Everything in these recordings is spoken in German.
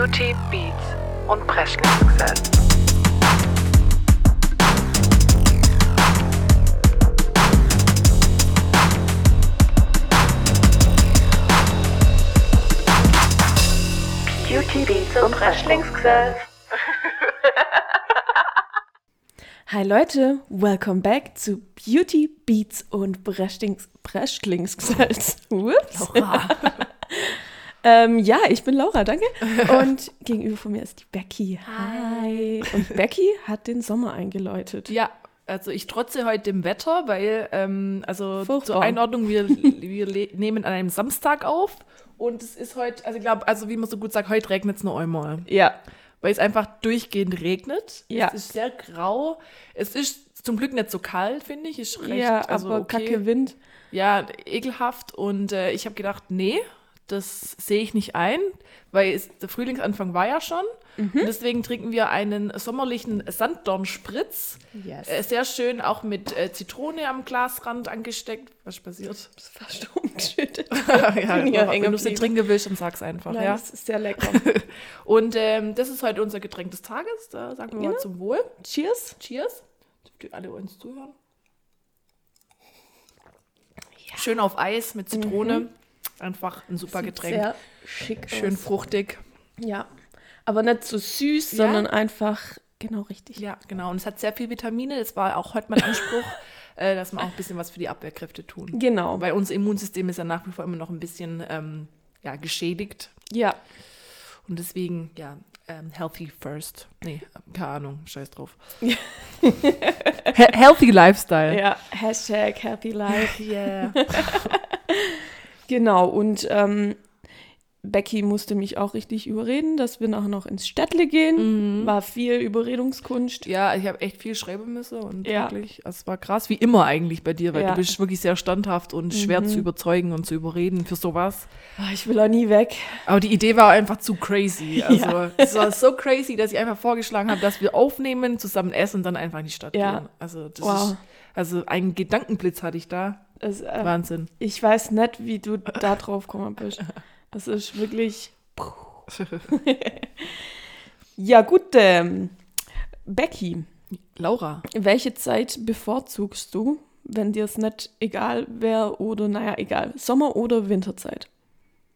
Beauty, Beats und Presley-Success. Beauty, Beats und Presley-Success. Hi Leute, welcome back zu Beauty, Beats und Breschlings, Breschlingssalz. Ups. Ähm, ja, ich bin Laura, danke. Und gegenüber von mir ist die Becky. Hi. Und Becky hat den Sommer eingeläutet. Ja, also ich trotze heute dem Wetter, weil, ähm, also Furchtbar. zur Einordnung, wir, wir nehmen an einem Samstag auf und es ist heute, also ich glaube, also wie man so gut sagt, heute regnet es nur einmal. Ja, Weil es einfach durchgehend regnet. Ja. Es ist sehr grau. Es ist zum Glück nicht so kalt, finde ich. Ist recht, ja, also aber okay. kacke Wind. Ja, ekelhaft. Und äh, ich habe gedacht, nee, das sehe ich nicht ein, weil es, der Frühlingsanfang war ja schon. Mhm. Und deswegen trinken wir einen sommerlichen Sanddornspritz. Yes. Äh, sehr schön, auch mit äh, Zitrone am Glasrand angesteckt. Was passiert? Das ist fast umgeschüttet. ja, Ja, wenn hängen du es nicht trinken willst, dann sag's einfach. Ja, ja. das ist sehr lecker. Und ähm, das ist heute unser Getränk des Tages. Da sagen wir Genau. mal zum Wohl. Cheers. Cheers. Die alle uns zuhören. Schön auf Eis mit Zitrone. Einfach ein super Getränk. Sehr schick Schön aus. fruchtig. Ja, aber nicht so süß, Ja. sondern einfach genau richtig. Ja, genau. Und es hat sehr viel Vitamine. Das war auch heute mein Anspruch, äh, dass wir auch ein bisschen was für die Abwehrkräfte tun. Genau. Weil unser Immunsystem ist ja nach wie vor immer noch ein bisschen ähm, ja, geschädigt. Ja, Und deswegen, ja, ähm, healthy first. Nee, keine Ahnung, scheiß drauf. He healthy Lifestyle. ja. Hashtag Happy Life. Yeah. Genau, und ähm, Becky musste mich auch richtig überreden, dass wir nachher noch ins Städtle gehen. War viel Überredungskunst. Ja, ich habe echt viel schreiben müssen und Ja. wirklich, es war krass, wie immer eigentlich bei dir, weil Ja. du bist wirklich sehr standhaft und schwer zu überzeugen und zu überreden für sowas. Ah, Ich will auch nie weg. Aber die Idee war einfach zu crazy. Also Ja. es war so crazy, dass ich einfach vorgeschlagen habe, dass wir aufnehmen, zusammen essen und dann einfach in die Stadt gehen. Also das Wow. ist, also einen Gedankenblitz hatte ich da. Es, äh, Wahnsinn. ich weiß nicht, wie du da drauf gekommen bist. Das ist wirklich. Ja, gut. Ähm, Becky, Laura. welche Zeit bevorzugst du, wenn dir es nicht egal wäre oder, naja, egal, Sommer- oder Winterzeit?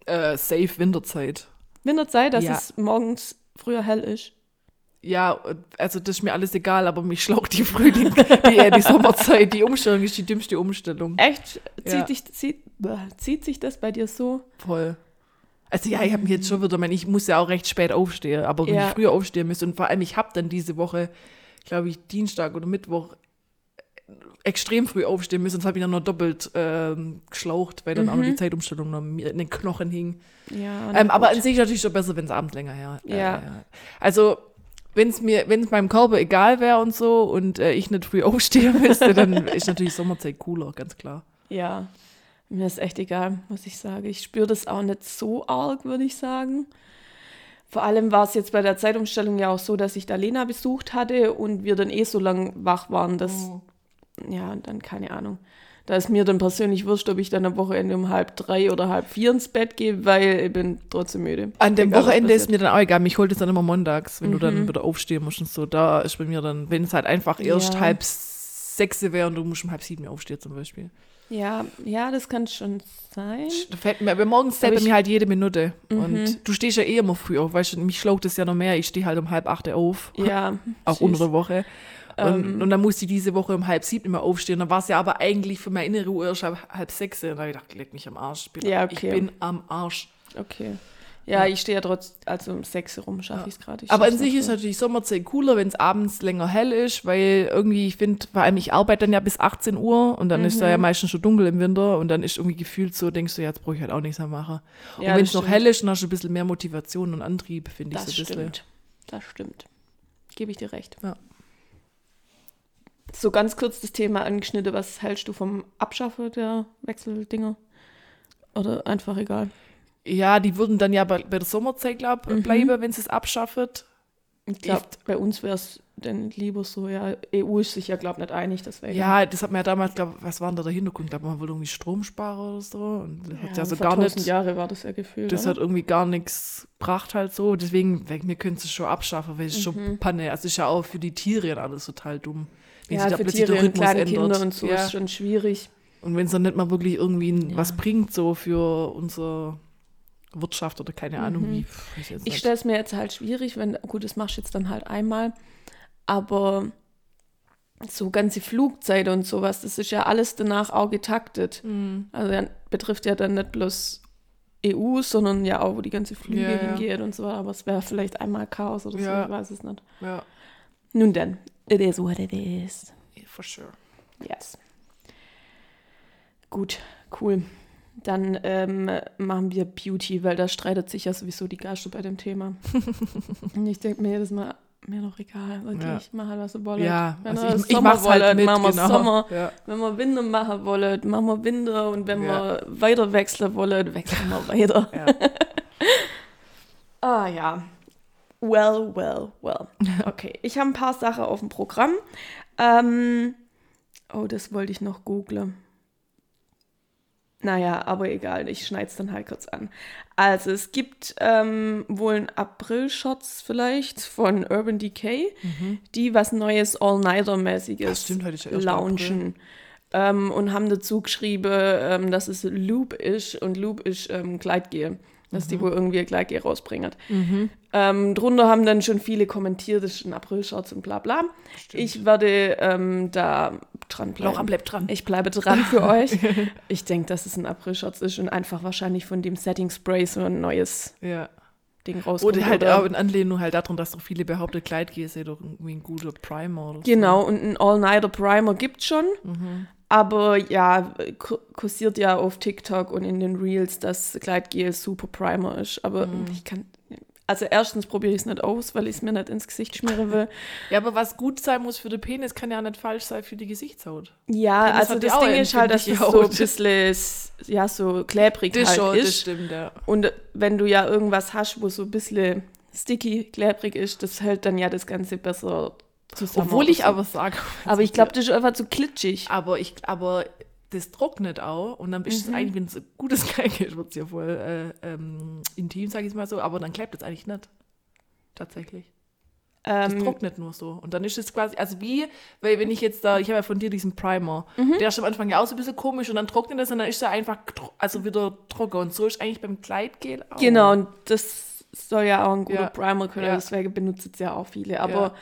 Äh, safe Winterzeit. Winterzeit, dass Ja. es morgens früher hell ist. Ja, also das ist mir alles egal, aber mich schlaucht die Frühling, die, äh, die Sommerzeit. Die Umstellung ist die dümmste Umstellung. Echt? Zieht, Ja. dich, zieht, zieht sich das bei dir so? Voll. Also ja, ich habe mich jetzt schon wieder, ich meine, ich muss ja auch recht spät aufstehen, aber wenn Ja. ich früher aufstehen müsste und vor allem, ich habe dann diese Woche, glaube ich, Dienstag oder Mittwoch extrem früh aufstehen müssen, das habe ich dann noch doppelt ähm, geschlaucht, weil dann auch noch die Zeitumstellung noch mir in den Knochen hing. Ja. Ähm, aber an sich natürlich schon besser, wenn es abends länger her. äh, Ja. ja. Also wenn es mir, wenn es meinem Körper egal wäre und so und äh, ich nicht früh aufstehen müsste, dann ist natürlich Sommerzeit cooler, ganz klar. Ja, mir ist echt egal, muss ich sagen. Ich spüre das auch nicht so arg, würde ich sagen. Vor allem war es jetzt bei der Zeitumstellung ja auch so, dass ich da Lena besucht hatte und wir dann eh so lang wach waren, dass, Oh. ja, dann keine Ahnung. Da ist mir dann persönlich wurscht, ob ich dann am Wochenende um halb drei oder halb vier ins Bett gehe, weil ich bin trotzdem müde. An dem Egal, Wochenende ist mir dann auch egal. Mich holt es dann immer montags, wenn du Mhm. dann wieder aufstehen musst und so. Da ist bei mir dann, wenn es halt einfach erst Ja. halb sechs wäre und du musst um halb sieben aufstehen zum Beispiel. Ja, ja, das kann schon sein. Da fällt mir, aber morgens ich- mir halt jede Minute. Mhm. Und du stehst ja eh immer früh auf, weißt du, mich schlaucht es ja noch mehr. Ich stehe halt um halb acht auf, Ja, auch süß. unter der Woche. Und, Ähm. und dann musste ich diese Woche um halb sieben immer aufstehen. Dann war es ja aber eigentlich für meine innere Uhr ab halb sechs. Und da habe ich gedacht, leg mich am Arsch. Ich bin, Ja, ich okay. bin am Arsch. Okay. Ja, ich stehe ja trotz, also um sechs rum schaffe ich es gerade. Ich Aber an sich ist natürlich Sommerzeit cooler, wenn es abends länger hell ist, weil irgendwie, ich finde, vor allem ich arbeite dann ja bis 18 Uhr und dann ist Mhm. da ja meistens schon dunkel im Winter und dann ist irgendwie gefühlt so, denkst du, ja, jetzt brauche ich halt auch nichts mehr machen. Und Ja, wenn das es noch hell ist, dann hast du ein bisschen mehr Motivation und Antrieb, finde ich Das so ein bisschen. stimmt. Das stimmt. Gebe ich dir recht. Ja. So ganz kurz das Thema angeschnitten. Was hältst du vom Abschaffen der Wechseldinger? Oder einfach egal? Ja, die würden dann ja bei, bei der Sommerzeit, glaube Mhm. bleiben, wenn sie es abschaffen. Ich glaube, bei uns wäre es denn lieber so, ja, EU ist sich ja, glaube ich, nicht einig, deswegen. Ja, das hat man ja damals, glaube was war denn da der Hintergrund? glaube man wollte irgendwie Strom sparen oder so. Und das hat ja so vor gar 1000 nicht. Jahre war das ja gefühlt. Das oder? hat irgendwie gar nichts gebracht halt so. Deswegen, wir können es schon abschaffen, weil es Mhm. schon Panne. Also es ist ja auch für die Tiere und alles total dumm. Wenn ja, sich da für plötzlich der Tiere und Rhythmus ändert. Kinder und so ja. ist schon schwierig. Und wenn es dann nicht mal wirklich irgendwie Ja. was bringt, so für unsere Wirtschaft oder keine Ahnung Mhm. wie. ich Ich stelle es mir jetzt halt schwierig, wenn, gut, das machst du jetzt dann halt einmal, aber so ganze Flugzeit und sowas, das ist ja alles danach auch getaktet. Mhm. Also ja, betrifft ja dann nicht bloß EU, sondern ja auch, wo die ganze Flüge Ja, ja. hingeht und so, aber es wäre vielleicht einmal Chaos oder so, Ja. ich weiß es nicht. Ja, Nun denn, it is what it is. for sure. Yes. Gut, cool. Dann ähm, machen wir Beauty, weil da streitet sich ja sowieso die Geister bei dem Thema. Und ich denke mir jedes Mal, mir doch egal, wirklich, Ja. mach halt, was ihr wollt. Ja, wenn also ich, ich Sommer mach's halt wollt, mit, machen wir genau. Sommer. Ja. Wenn wir Winter machen wollen, machen wir Winter. Und wenn Ja. wir weiter wechseln wollen, wechseln wir weiter. Ah ja. Well, well, well. Okay, ich habe ein paar Sachen auf dem Programm. Ähm, oh, das wollte ich noch googlen. Naja, aber egal, ich schneide es dann halt kurz an. Also es gibt ähm, wohl einen April-Shots vielleicht von Urban Decay, die was Neues All-Nighter-mäßiges ja launchen. Ähm, und haben dazu geschrieben, ähm, dass es Loop ist und Loop ist ähm, Gleitgel. Dass Mhm. die wohl irgendwie ein Gleitgel rausbringen. Ähm, drunter haben dann schon viele kommentiert, das ist ein April-Shots und bla bla. Ich werde ähm, da dranbleiben. Laura bleibt dran. Ich bleibe dran für euch. Ich denke, dass es ein April-Shots ist und einfach wahrscheinlich von dem Setting Spray so ein neues Ja. Ding rauskommt. Oder halt oder- auch in Anlehnung halt daran, dass doch viele behaupten, Kleidgel sei doch irgendwie ein guter Primer oder so. Genau, und ein All-Nighter Primer gibt schon. Mhm. Aber ja, ku- kursiert ja auf TikTok und in den Reels, dass Gleitgel super Primer ist. Aber Mhm. ich kann. Also erstens probiere ich es nicht aus, weil ich es mir nicht ins Gesicht schmieren will. Ja, aber was gut sein muss für den Penis, kann ja nicht falsch sein für die Gesichtshaut. Ja, Penis also das Ding ist halt, dass es empfindliche so ein bisschen, ja, so klebrig Das halt schon, das ist. stimmt, ja. Und wenn du ja irgendwas hast, wo so ein bisschen sticky, klebrig ist, das hält dann ja das Ganze besser zusammen. Obwohl ich so. aber sage. Aber ich glaube, das ist einfach zu klitschig. Aber ich, aber das trocknet auch und dann ist es Mhm. eigentlich, wenn es ein gutes ist, wird es ja voll äh, ähm, intim, sage ich mal so, aber dann klebt es eigentlich nicht. Tatsächlich. Das Ähm, trocknet nur so. Und dann ist es quasi, also wie, weil wenn ich jetzt da, ich habe ja von dir diesen Primer, Mhm. der ist am Anfang ja auch so ein bisschen komisch und dann trocknet es und dann ist er einfach, also wieder trocken. Und so ist eigentlich beim Kleidgel auch. Genau, und das soll ja auch ein guter Ja. Primer können, Ja. deswegen benutzen es ja auch viele. Aber ja,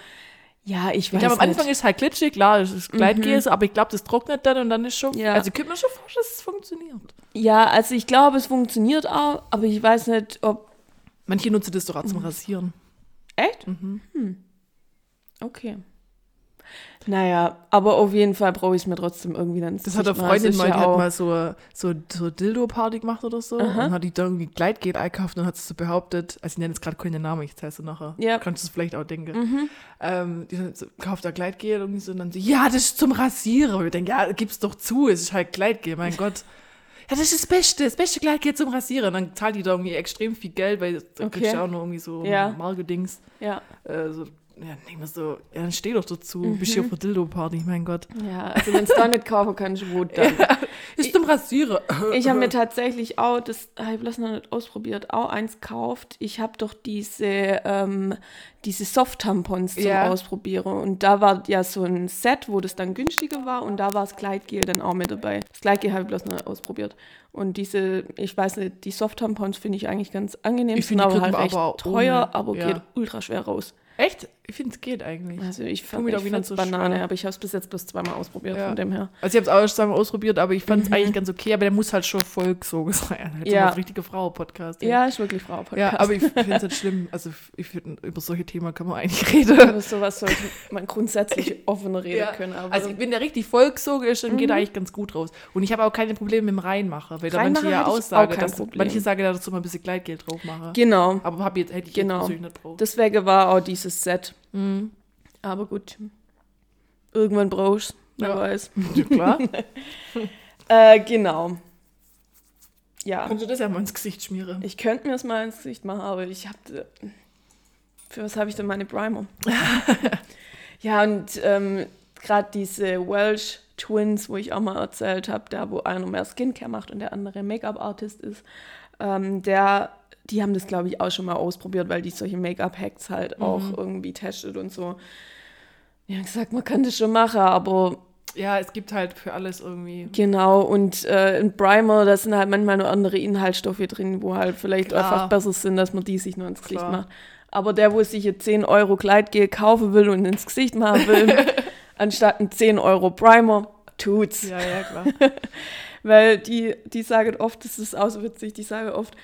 ich Ich weiß glaube, am Anfang nicht. ist es halt glitschig, klar, es ist Kleidgel, so, aber ich glaube, das trocknet dann und dann ist schon, Ja. also ich könnte mir schon vorstellen, dass es funktioniert. Ja, also ich glaube, es funktioniert auch, aber ich weiß nicht, ob. Manche nutzen das doch auch Mhm. zum Rasieren. Echt? Mhm. Hm. Okay. Naja, aber auf jeden Fall brauche ich es mir trotzdem irgendwie dann. Das hat eine. Freundin Es mal, die hat mal so, so, so Dildo-Party gemacht oder so. Aha. Und hat die da irgendwie Gleitgel eingekauft und hat sie so behauptet, also ich nenne jetzt gerade keinen Namen, ich zeige es nachher. Ja. Kannst du es vielleicht auch denken. Mhm. Ähm, die hat so, kauft da Gleitgel irgendwie so und dann so, ja, das ist zum Rasieren. Und ich denke, ja, gib's doch zu, es ist halt Gleitgel, mein Gott. Ja, das ist das Beste, das beste Gleitgel zum Rasieren. Dann zahlt die da irgendwie extrem viel Geld, weil da Okay. kriegst du auch noch irgendwie so Ja. Marke-Dings. Ja, Äh, so, ja, denk mir so, ja, dann steh doch dazu, Mhm. bist hier auf der Dildo-Party, mein Gott. ja, also wenn es da nicht kaufen kannst, wo dann? Ist zum Rasieren. Ich habe mir tatsächlich auch, das habe ich bloß noch nicht ausprobiert, auch eins gekauft. Ich habe doch diese, ähm, diese Soft-Tampons zum Ja. Ausprobieren. Und da war ja so ein Set, wo das dann günstiger war. Und da war das Gleitgel dann auch mit dabei. Das Gleitgel habe ich bloß noch nicht ausprobiert. Und diese, ich weiß nicht, die Soft-Tampons finde ich eigentlich ganz angenehm. Ich sind aber halt man recht aber teuer, ohne. aber Ja. geht ultra schwer raus. Echt? Ich finde, es geht eigentlich. Also ich fand ich fand's so Banane, schwer. aber ich habe es bis jetzt bloß zweimal ausprobiert, Ja. von dem her. Also ich habe es auch schon mal ausprobiert, aber ich fand es eigentlich ganz okay, aber der muss halt schon Volkssoge sein. Halt Mhm. Ja. ja. richtige Frau-Podcast. Ja, ist wirklich Frau-Podcast. Ja, aber ich finde es nicht schlimm. Also ich finde, über solche Themen kann man eigentlich reden. Über sowas sollte man grundsätzlich offener reden Ja. können. Also wenn der richtig Volkssoge ist, dann geht er eigentlich ganz gut raus. Und ich habe auch keine Probleme mit dem Reinmachen, weil da manche ja ich kein dass Problem. manche sagen, da dazu mal ein bisschen Gleitgeld drauf machen. genau. Aber hab jetzt, hätte ich Genau. jetzt persönlich nicht drauf. Deswegen war auch dieses Set. Mhm. Aber gut. Irgendwann brauchst wer Ja. weiß. Ja, klar. Äh, genau. Ja. Kannst du das ja mal ins Gesicht schmieren? Ich könnte mir das mal ins Gesicht machen, aber ich habe. Für was habe ich denn meine Primer? Ja, und ähm, gerade diese Welsh Twins, wo ich auch mal erzählt habe, der, wo einer mehr Skincare macht und der andere Make-up-Artist ist, ähm, der, die haben das, glaube ich, auch schon mal ausprobiert, weil die solche Make-up-Hacks halt Mhm. auch irgendwie testet und so. Die haben gesagt, man kann das schon machen, aber Ja, es gibt halt für alles irgendwie. genau, und äh, ein Primer, da sind halt manchmal noch andere Inhaltsstoffe drin, wo halt vielleicht Klar. einfach besser sind, dass man die sich nur ins Gesicht Klar. macht. Aber der, wo sich jetzt 10 Euro Gleitgel kaufen will und ins Gesicht machen will, anstatt ein 10 Euro Primer, tut's. Ja, ja, klar. Weil die, die sagen oft, das ist auch so witzig, die sagen oft,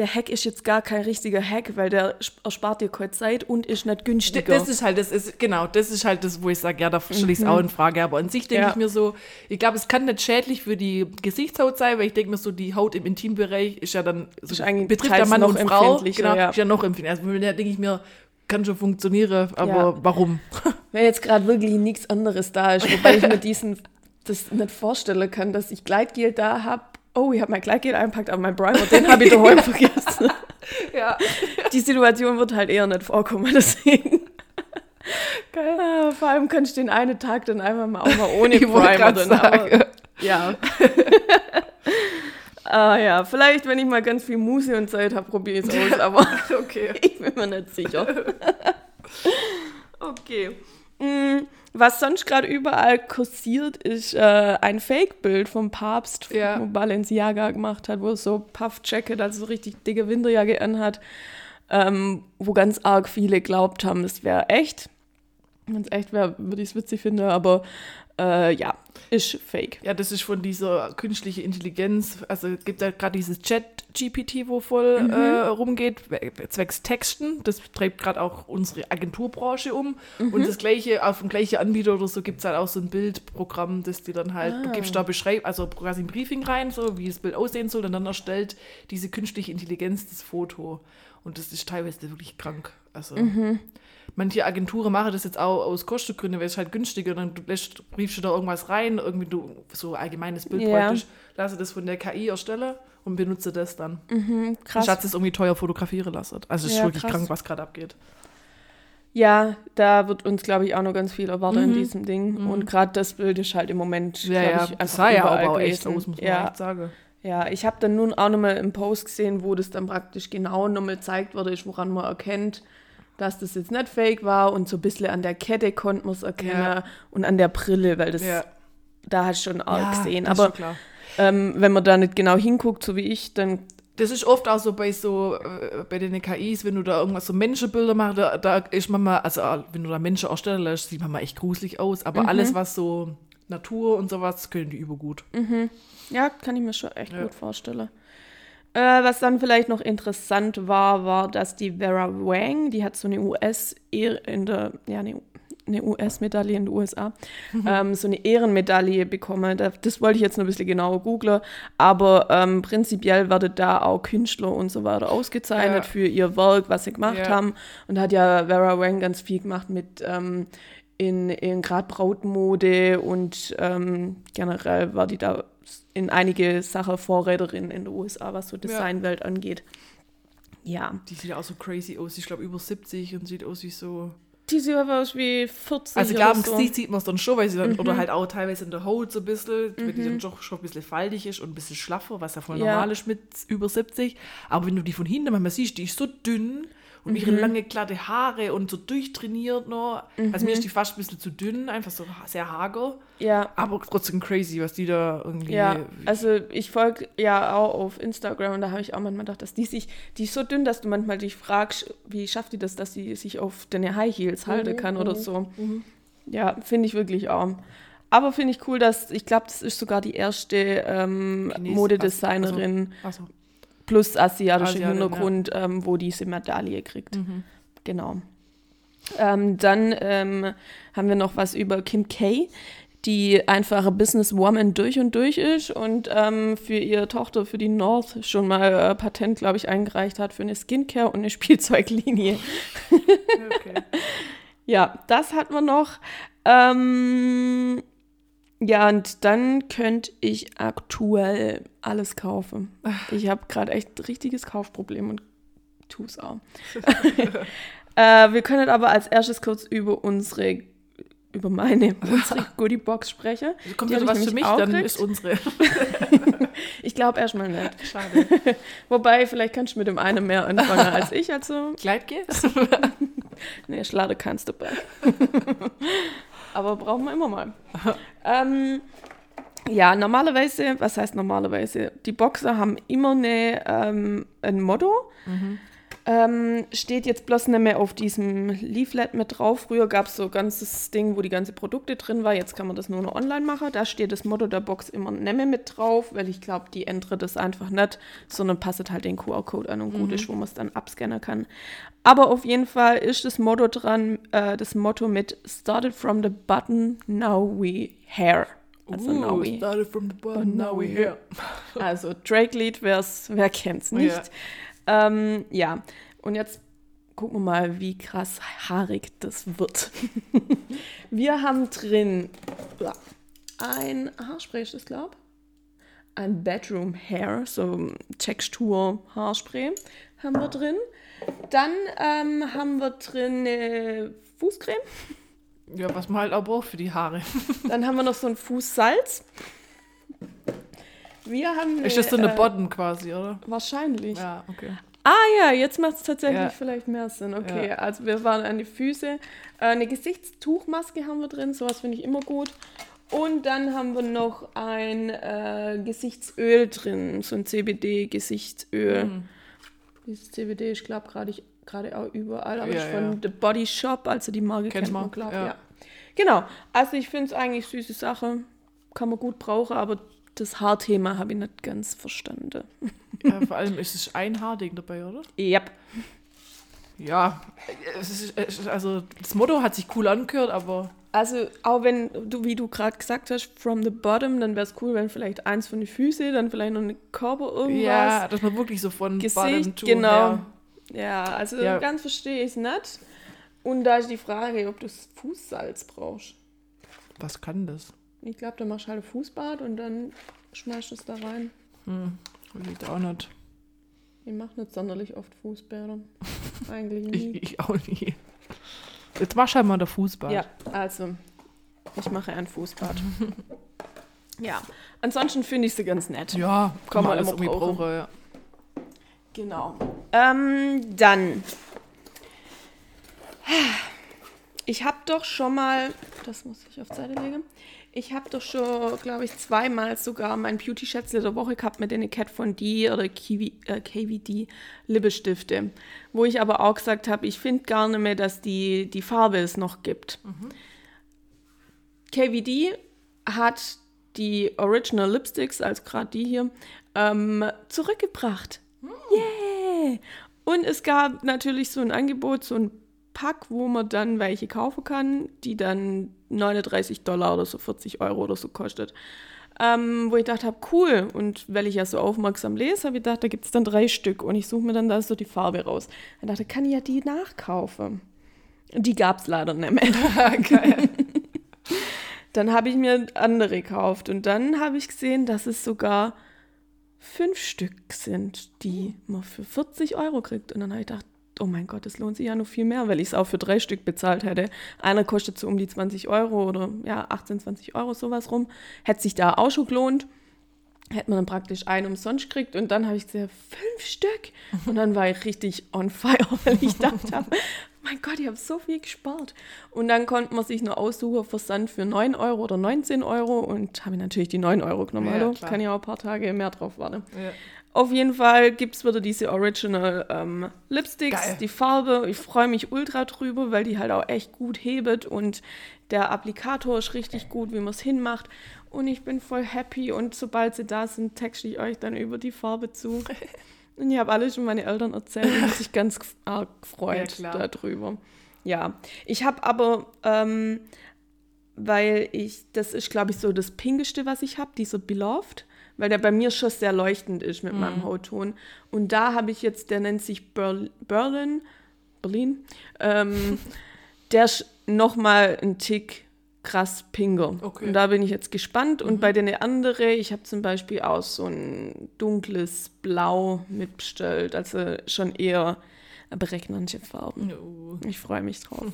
der Hack ist jetzt gar kein richtiger Hack, weil der sp- erspart dir keine Zeit und ist nicht günstiger. Das ist halt, das ist, genau, das ist halt das, wo ich sage, ja, da stelle ich es auch in Frage. Aber an sich denke Mhm. Ja. ich mir so, ich glaube, es kann nicht schädlich für die Gesichtshaut sein, weil ich denke mir so, die Haut im Intimbereich ist ja dann, so, Ist eigentlich betrifft ja teils Mann noch und Frau. Genau, ja. ist ja noch empfindlicher. Also da denke ich mir, kann schon funktionieren, aber Ja. warum? Wenn jetzt gerade wirklich nichts anderes da ist, wobei ich mir diesen das nicht vorstellen kann, dass ich Gleitgel da habe. Oh, ich habe mein Gleitgel einpackt, aber mein Primer, den habe ich daheim vergessen. Ja. Die Situation wird halt eher nicht vorkommen, deswegen. Geil. Ah, vor allem kannst du den einen Tag dann einfach mal auch mal ohne Ich Primer dann. sagen. Aber, ja. ah ja, vielleicht, wenn ich mal ganz viel Muße und Zeit habe, probiere ich es aus, aber Okay. ich bin mir nicht sicher. okay. Mm, Was sonst gerade überall kursiert, ist äh, ein Fake-Bild vom Papst, Ja. wo Balenciaga gemacht hat, wo er so Puff-Jacket, also so richtig dicke Winterjacke anhat, ähm, wo ganz arg viele glaubt haben, es wäre echt. Wenn es echt wäre, würde ich es witzig finden, aber äh, ja, ist fake. Ja, das ist von dieser künstlichen Intelligenz. Also es gibt ja gerade dieses Chat-GPT, wo voll Mhm. äh, rumgeht, zwecks Texten. Das treibt gerade auch unsere Agenturbranche um. Mhm. Und das gleiche, auf dem gleichen Anbieter oder so gibt es halt auch so ein Bildprogramm, das dir dann halt, Ah. du gibst da Beschreib, also quasi ein Briefing rein, so wie das Bild aussehen soll, und dann erstellt diese künstliche Intelligenz das Foto. Und das ist teilweise wirklich krank. Also Mhm. Manche Agenturen machen das jetzt auch aus Kostengründen, weil es halt günstiger, dann du lässt, briefst du da irgendwas rein, irgendwie du, so allgemeines Bild Ja. praktisch, lasse das von der KI erstellen und benutze das dann. Mhm, krass. Statt es irgendwie teuer fotografieren lassen. Also es ist Ja, wirklich krass. krank, was gerade abgeht. Ja, da wird uns, glaube ich, auch noch ganz viel erwarten in Mhm. diesem Ding. Und gerade das Bild ist halt im Moment, Ja, glaub ja, ich, das sah ja aber auch echt aus, muss man ja, echt sagen. ja, ich habe dann nun auch nochmal im Post gesehen, wo das dann praktisch genau nochmal gezeigt wurde, ist, woran man erkennt, dass das jetzt nicht fake war. Und so ein bisschen an der Kette konnte man es erkennen Ja. und an der Brille, weil das, Ja, da hast du schon arg ja gesehen. Aber ähm, wenn man da nicht genau hinguckt, so wie ich, dann Das ist oft auch so bei so, äh, bei den KIs, wenn du da irgendwas so Menschenbilder machst, da, da ist manchmal, also äh, wenn du da Menschen erstellen lässt, sieht man mal echt gruselig aus. Aber Mhm. alles, was so Natur und sowas, können die übergut. Ja, kann ich mir schon echt gut vorstellen. Äh, was dann vielleicht noch interessant war, war, dass die Vera Wang, die hat so eine US in der, ja, eine, eine US-Medaille in den USA, ähm, so eine Ehrenmedaille bekommen. Da- Das wollte ich jetzt noch ein bisschen genauer googlen, aber ähm, prinzipiell werden da auch Künstler und so weiter ausgezeichnet Ja. für ihr Werk, was sie gemacht Ja. haben. Und hat ja Vera Wang ganz viel gemacht mit ähm, in, in gerade Brautmode und ähm, generell war die da in einige Sachen Vorreiterin in den USA, was so Designwelt angeht. Ja. Die sieht auch so crazy aus. Ich glaube über 70 und sieht aus wie so. Die sieht aber aus wie 40 Also klar, im so. Gesicht sieht man es dann schon, weil sie dann, Mhm. oder halt auch teilweise in der Haut so ein bisschen, wenn die dann doch schon ein bisschen faltig ist und ein bisschen schlaffer, was ja voll Ja. normal ist mit über 70. Aber wenn du die von hinten manchmal siehst, die ist so dünn und Mhm. ihre lange glatte Haare und so durchtrainiert noch. Also Mhm. mir ist die fast ein bisschen zu dünn, einfach so sehr hager. Ja, Aber trotzdem crazy, was die da irgendwie. ja. Also ich folge ja auch auf Instagram und da habe ich auch manchmal gedacht, dass die sich, die ist so dünn, dass du manchmal dich fragst, wie schafft die das, dass sie sich auf deine High Heels halten kann oder so. Ja, finde ich wirklich auch. Aber finde ich cool, dass, ich glaube, das ist sogar die erste ähm, Chines- Modedesignerin Achso. Plus asiatischen Asiatin, Hintergrund, ähm, wo diese Medaille kriegt. Mhm. Genau. Ähm, dann ähm, haben wir noch was über Kim K., die einfache Businesswoman durch und durch ist und ähm, für ihre Tochter, für die North, schon mal äh, Patent, glaube ich, eingereicht hat für eine Skincare und eine Spielzeuglinie. Okay. Ja, das hat man noch. Ähm, ja, und dann könnte ich aktuell alles kaufen. Ich habe gerade echt ein richtiges Kaufproblem und tue es auch. äh, wir können aber als erstes kurz über unsere über meine, unsere Goodie-Box spreche. Also kommt hab was ich für mich, dann gekriegt. ist unsere. Ich glaube erstmal nicht. Schade. Wobei, vielleicht kannst du mit dem einen mehr anfangen als ich. Also, Kleid geht's? nee, Schlade kannst du bei. Aber brauchen wir immer mal. ähm, ja, normalerweise, was heißt normalerweise? Die Boxer haben immer eine, ähm, ein Motto. Ähm, steht jetzt bloß nicht mehr auf diesem Leaflet mit drauf. Früher gab es so ein ganzes Ding, wo die ganzen Produkte drin war. Jetzt kann man das nur noch online machen. Da steht das Motto der Box immer nicht mehr mit drauf, weil ich glaube, die ändern das einfach nicht, sondern passt halt den QR-Code an und gut ist, wo man es dann abscannen kann. Aber auf jeden Fall ist das Motto dran, äh, das Motto mit Started from the button, now we here. Also now Ooh, we started from the bottom, now we're here. also Drake-Lied, wer's- wer kennt's nicht? Ja. Ähm, ja, und jetzt gucken wir mal, wie krass haarig das wird. wir haben drin ein Haarspray, ist das, glaube Ein Bedroom Hair, so Textur Haarspray haben wir drin. Dann ähm, haben wir drin eine Fußcreme. Ja, was man halt auch braucht für die Haare. Dann haben wir noch so ein Fußsalz. Wir haben Ist das so eine äh, Bodden quasi, oder? Wahrscheinlich. Ja, okay. Ah ja, jetzt macht es tatsächlich Ja. vielleicht mehr Sinn. Okay, Ja. also wir waren an die Füße. Äh, eine Gesichtstuchmaske haben wir drin, sowas finde ich immer gut. Und dann haben wir noch ein äh, Gesichtsöl drin, so ein CBD-Gesichtsöl. Mhm. Dieses CBD, ich glaube gerade gerade auch überall, aber Ja, von ja. The Body Shop, also die Marke Kennt kennt man, glaube ja. ja. Genau, also ich finde es eigentlich süße Sache, kann man gut brauchen, aber das Haarthema habe ich nicht ganz verstanden. Ja, vor allem ist es ein Haarding dabei, oder? Yep. Ja, ist, also das Motto hat sich cool angehört, aber Also, auch wenn du, wie du gerade gesagt hast, from the bottom, dann wäre es cool, wenn vielleicht eins von den Füßen, dann vielleicht noch eine Körper irgendwas. ja, dass man wirklich so von bottom Gesicht, to genau. hair- Ja, also Ja. ganz verstehe ich es nicht. Und da ist die Frage, ob du Fußsalz brauchst. Was kann das? Ich glaube, da machst du halt ein Fußbad und dann schmeißt du es da rein. Hm, ich auch nicht. Ich mache nicht sonderlich oft Fußbäder. Eigentlich nie. Ich, ich auch nie. Jetzt mach halt mal der Fußball. Ja, also, ich mache ein Fußbad. ja, ansonsten finde ich sie ganz nett. Ja, Kann kann man man alles immer brauchen. brauchen. ja. Genau. Ähm, dann. Ich habe doch schon mal, das muss ich auf die Seite legen. Ich habe doch schon, glaube ich, zweimal sogar mein Beauty-Schätzle der Woche gehabt mit den Cat von D oder Kiwi, äh, KVD Lippestifte. Wo ich aber auch gesagt habe, ich finde gar nicht mehr, dass die, die Farbe es noch gibt. KVD hat die Original Lipsticks, als gerade die hier, ähm, zurückgebracht. Yeah! Und es gab natürlich so ein Angebot, so ein Pack, wo man dann welche kaufen kann, die dann 39 Dollar oder so 40 Euro oder so kostet. Ähm, wo ich dachte habe, cool. Und weil ich ja so aufmerksam lese, habe ich gedacht, da gibt es dann drei Stück. Und ich suche mir dann da so die Farbe raus. Ich dachte, kann ich ja die nachkaufen. Die gab es leider nicht mehr. Geil. Dann habe ich mir andere gekauft und dann habe ich gesehen, dass es sogar fünf Stück sind, die man für 40 Euro kriegt. Und dann habe ich gedacht, oh mein Gott, das lohnt sich ja noch viel mehr, weil ich es auch für drei Stück bezahlt hätte. Einer kostet so um die 20 Euro oder ja, 18, 20 Euro sowas rum. Hätte sich da auch schon gelohnt. Hätte man dann praktisch einen umsonst gekriegt und dann habe ich gesehen, fünf Stück. Und dann war ich richtig on fire, weil ich dachte habe, mein Gott, ich habe so viel gespart. Und dann konnte man sich noch aussuchen, Versand für 9 Euro oder 19 Euro und habe ich natürlich die 9 Euro genommen. Ja, Hallo, kann ja auch ein paar Tage mehr drauf warten. Ja. Auf jeden Fall gibt es wieder diese Original ähm, Lipsticks, Geil. die Farbe. Ich freue mich ultra drüber, weil die halt auch echt gut hebet und der Applikator ist richtig gut, wie man es hinmacht. Und ich bin voll happy und sobald sie da sind, texte ich euch dann über die Farbe zu. Und ich habe alles schon meine Eltern erzählt und haben sich ganz arg gefreut Ja, darüber. Ja, ich habe aber, ähm, weil ich, das ist glaube ich so das Pinkeste, was ich habe, dieser Beloved, weil der bei mir schon sehr leuchtend ist mit Mhm. meinem Hautton. Und da habe ich jetzt, der nennt sich Berl Berlin, Berlin, ähm, der ist nochmal ein Tick krass pinker. Okay. Und da bin ich jetzt gespannt. Mhm. Und bei den anderen, ich habe zum Beispiel auch so ein dunkles Blau mitbestellt, also schon eher berechnende Farben. Oh. Ich freue mich drauf.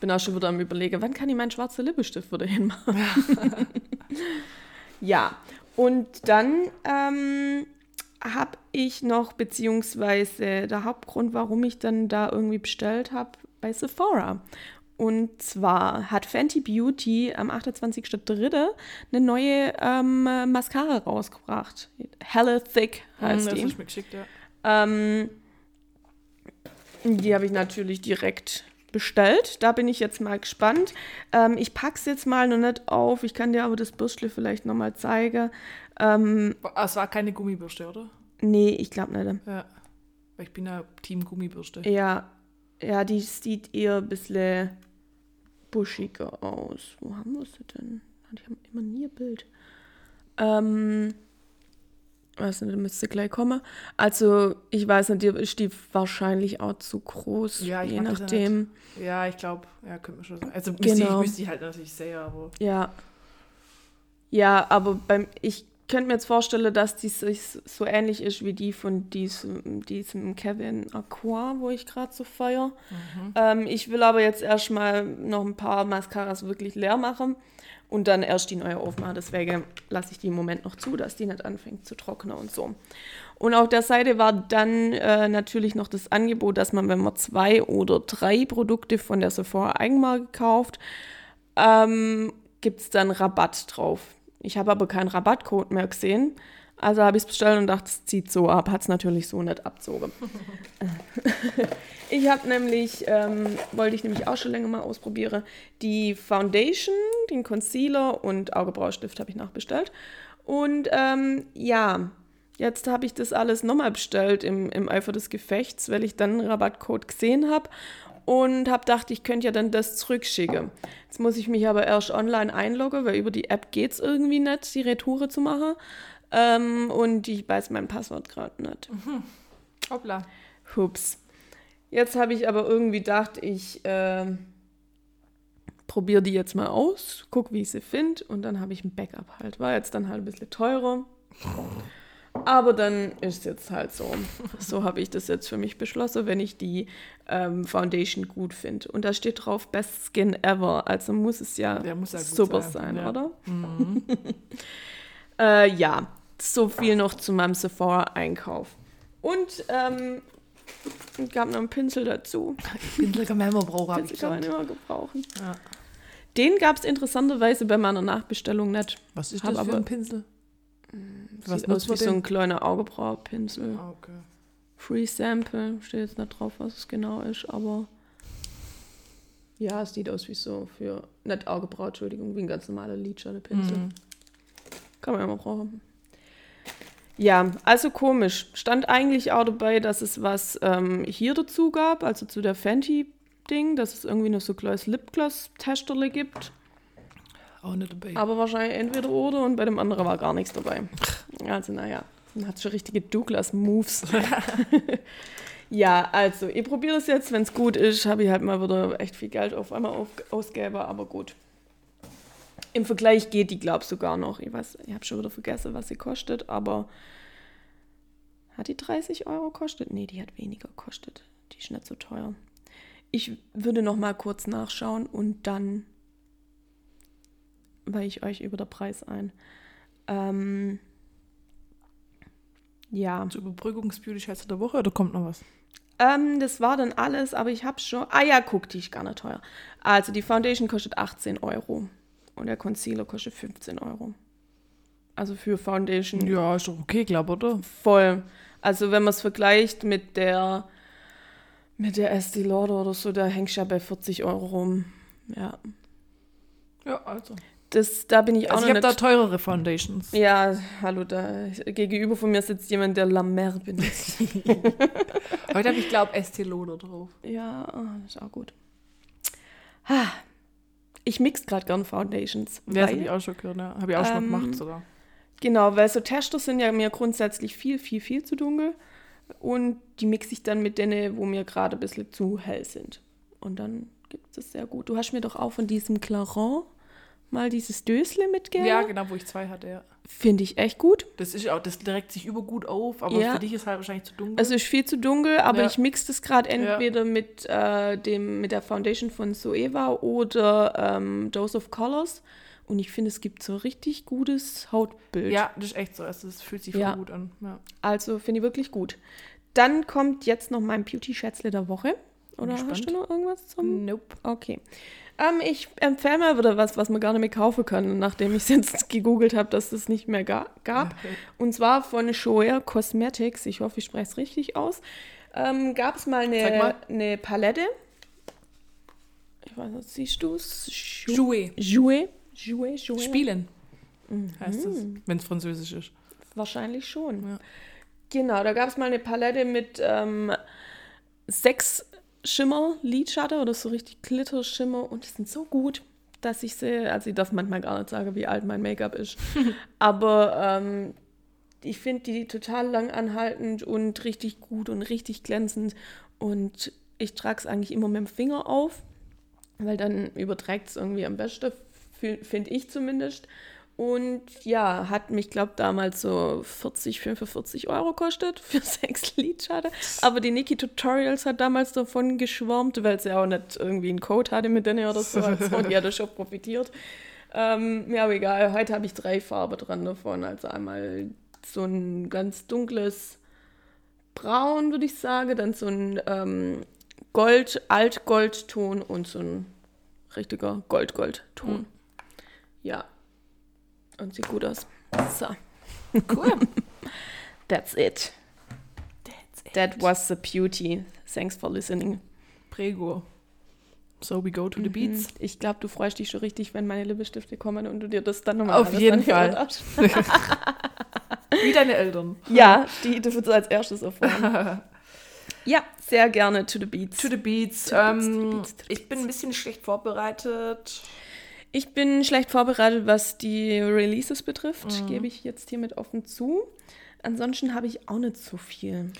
bin auch schon wieder am überlegen, wann kann ich meinen schwarzen Lippenstift wieder hinmachen? ja, und dann ähm, habe ich noch, beziehungsweise der Hauptgrund, warum ich dann da irgendwie bestellt habe, bei Sephora. Und zwar hat Fenty Beauty am 28.03. eine neue ähm, Mascara rausgebracht. Hella Thick heißt das die. hast du mir geschickt, ja. Ähm, die habe ich natürlich direkt bestellt. Da bin ich jetzt mal gespannt. Ähm, ich packe es jetzt mal noch nicht auf. Ich kann dir aber das Bürstle vielleicht nochmal zeigen. Ähm, Ah, Es war keine Gummibürste, oder? nee, ich glaube nicht. Ja. Ich bin ja Team Gummibürste. Ja, ja, die sieht eher ein bisschen buschiger aus. Wo haben wir sie denn? Die haben immer nie ein Bild. Ähm, weiß nicht, da müsste gleich kommen. Also, ich weiß nicht, dir ist die wahrscheinlich auch zu groß, Ja, je ja nachdem. Ja, ich glaube, ja, könnte man schon sagen. Also müsste Genau. ich, müsste ich halt natürlich sehr, aber. Ja. Ja, aber beim, ich könnte mir jetzt vorstellen, dass die sich so ähnlich ist wie die von diesem, diesem Kevin Aqua, wo ich gerade so feier. Ähm, ich will aber jetzt erstmal noch ein paar Mascaras wirklich leer machen und dann erst die neue aufmachen. Deswegen lasse ich die im Moment noch zu, dass die nicht anfängt zu trocknen und so. Und auf der Seite war dann äh, natürlich noch das Angebot, dass man, wenn man zwei oder drei Produkte von der Sephora Eigenmarke kauft, ähm, gibt es dann Rabatt drauf. Ich habe aber keinen Rabattcode mehr gesehen. Also habe ich es bestellt und dachte, es zieht so ab. Hat es natürlich so nicht abzogen. ich habe nämlich, ähm, wollte ich nämlich auch schon länger mal ausprobieren, die Foundation, den Concealer und Augebraustift habe ich nachbestellt. Und ähm, ja, jetzt habe ich das alles nochmal bestellt im, im Eifer des Gefechts, weil ich dann einen Rabattcode gesehen habe und habe gedacht, ich könnte ja dann das zurückschicken. Jetzt muss ich mich aber erst online einloggen, weil über die App geht es irgendwie nicht, die Retoure zu machen. Ähm, und ich weiß mein Passwort gerade nicht. Hoppla. Hups. Jetzt habe ich aber irgendwie gedacht, ich ähm, probiere die jetzt mal aus, guck, wie ich sie finde und dann habe ich ein Backup halt. War jetzt dann halt ein bisschen teurer. Aber dann ist es jetzt halt so. So habe ich das jetzt für mich beschlossen, wenn ich die ähm, Foundation gut finde. Und da steht drauf Best Skin Ever. Also muss es ja, muss ja super sein, sein, ja. oder? äh, ja, so viel noch zu meinem Sephora-Einkauf. Und ähm, gab noch einen Pinsel dazu. Pinsel kann man immer brauchen, Pinsel kann man immer gebrauchen. Ja. Den gab es interessanterweise bei meiner Nachbestellung nicht. Was ist Hab das für aber- ein Pinsel? Was Sieht aus nutzt wie man so ein kleiner Augebrauerpinsel. Ah, okay. Free Sample, steht jetzt nicht drauf, was es genau ist, aber ja, es sieht aus wie so für, nicht Augebraut, Entschuldigung, wie ein ganz normaler Lidschattenpinsel. Mhm. Kann man ja mal brauchen. Ja, also komisch. Stand eigentlich auch dabei, dass es was ähm, hier dazu gab, also zu der Fenty-Ding, dass es irgendwie noch so kleines Lipgloss-Testerle gibt. Auch nicht dabei. Aber wahrscheinlich entweder oder und bei dem anderen war gar nichts dabei. Also naja, man hat schon richtige Douglas-Moves. ja, also ich probiere das jetzt. Wenn es gut ist, habe ich halt mal wieder echt viel Geld auf einmal auf, ausgegeben, aber gut. Im Vergleich geht die, glaube ich, sogar noch. Ich weiß, ich habe schon wieder vergessen, was sie kostet, aber hat die 30 Euro kostet? Nee, die hat weniger kostet. Die ist nicht so teuer. Ich würde noch mal kurz nachschauen und dann weiche ich euch über den Preis ein. Ähm, ja, Zur Überbrückungsbeauty-Scheiße der Woche oder kommt noch was? ähm, das war dann alles, aber ich habe schon. Ah ja, guck, die ist gar nicht teuer. Also die Foundation kostet 18 Euro und der Concealer kostet 15 Euro. Also für Foundation Ja, ist doch okay, glaube oder? voll. Also wenn man es vergleicht mit der mit der Estee Lauder oder so, da hängst du ja bei 40 Euro rum. Ja, Ja, also. Das, da bin ich auch Also ich noch habe da teurere Foundations. ja, hallo, da gegenüber von mir sitzt jemand, der La Mer benutzt. Heute habe ich, glaube Estee Lauder drauf. Ja, ist auch gut. Ich mix gerade gern Foundations. Ja, das habe ich auch schon gehört. Ja. Habe ich auch schon Ähm, gemacht sogar. Genau, weil so Tester sind ja mir grundsätzlich viel, viel, viel zu dunkel. Und die mixe ich dann mit denen, wo mir gerade ein bisschen zu hell sind. Und dann gibt es sehr gut. Du hast mir doch auch von diesem Clarent mal dieses Dösle mitgegeben. Ja, genau, wo ich zwei hatte, ja. Finde ich echt gut. Das ist auch, das direkt sich übergut auf, aber Ja. für dich ist halt wahrscheinlich zu dunkel. Es ist viel zu dunkel, aber Ja. ich mixe das gerade entweder mit, äh, dem, mit der Foundation von Soeva oder ähm, Dose of Colors. Und ich finde, es gibt so richtig gutes Hautbild. ja, das ist echt so. Also es fühlt sich voll Ja. gut an. Ja. Also finde ich wirklich gut. Dann kommt jetzt noch mein Beauty-Schätzle der Woche. Oder hast du noch irgendwas zum Nope. Okay. Ähm, ich empfehle mal wieder was, was man gar nicht mehr kaufen kann, nachdem ich es jetzt gegoogelt habe, dass es nicht mehr ga gab. Und zwar von Shoer Cosmetics. Ich hoffe, ich spreche es richtig aus. Ähm, gab es mal eine, mal. eine Palette. Ich weiß nicht, siehst du es? Jouet. Jouet. Jouet, Jouet. Spielen heißt es, wenn es französisch ist. Wahrscheinlich schon. Ja. Genau, da gab es mal eine Palette mit ähm, sechs Schimmer-Lidschatten oder so richtig Glitter-Schimmer und die sind so gut, dass ich sie, also ich darf manchmal gar nicht sagen, wie alt mein Make-up ist, aber ähm, ich finde die total lang anhaltend und richtig gut und richtig glänzend und ich trage es eigentlich immer mit dem Finger auf, weil dann überträgt es irgendwie am besten, finde ich zumindest. Und ja, hat mich, glaube damals so 40, 45 Euro kostet für sechs Lidschatten. Aber die Niki Tutorials hat damals davon geschwärmt, weil sie auch nicht irgendwie einen Code hatte mit denen oder so. Also die hat schon profitiert. Ähm, ja, aber egal. Heute habe ich drei Farben dran davon. Also einmal so ein ganz dunkles Braun, würde ich sagen. Dann so ein ähm, Gold, Altgoldton und so ein richtiger Gold-Gold-Ton. Ja. Und sieht gut aus. So. Cool. That's it. That was the beauty. Thanks for listening. Prego. So we go to the beats. Ich glaube, du freust dich schon richtig, wenn meine Lippenstifte kommen und du dir das dann nochmal Auf jeden Fall. Wie deine Eltern. Ja, die dürfen es als erstes erfahren. ja, sehr gerne to the beats. To the beats. To the beats, to the ähm, beats, to the ich bin ein bisschen schlecht vorbereitet. Ich bin schlecht vorbereitet, was die Releases betrifft, Mhm. gebe ich jetzt hiermit offen zu. Ansonsten habe ich auch nicht so viel.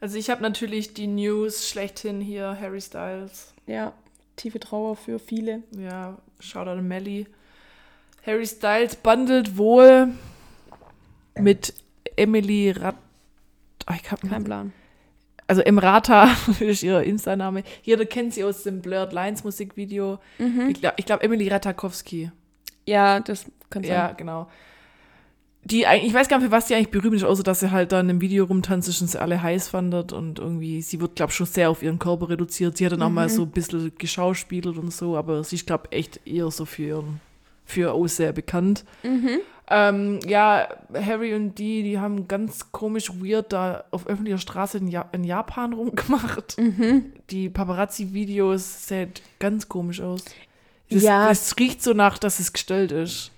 Also ich habe natürlich die News schlechthin hier, Harry Styles. Ja, tiefe Trauer für viele. Ja, Shoutout an Melly. Harry Styles bundelt wohl mit Emily Rat... Ah, ich hab Kein Plan. Also Emrata ist ihr Insta-Name. Jeder kennt sie aus dem Blurred Lines Musikvideo. Mhm. Ich glaube, glaub Emily Ratakowski. Ja, das kann sein. Ja, genau. Die, ich weiß gar nicht, für was die eigentlich berühmt ist, außer dass sie halt dann im Video rumtanzt ist und sie alle heiß fandet und irgendwie, sie wird, glaube ich, schon sehr auf ihren Körper reduziert. Sie hat dann auch mal so ein bisschen geschauspielert und so, aber sie ist, glaube ich, echt eher so für ihren, für ihr Aussehen bekannt. Ähm, ja, Harry und die, die haben ganz komisch weird da auf öffentlicher Straße in, ja in Japan rumgemacht. Die Paparazzi-Videos sehen ganz komisch aus. Das, Ja. das riecht so nach, dass es gestellt ist.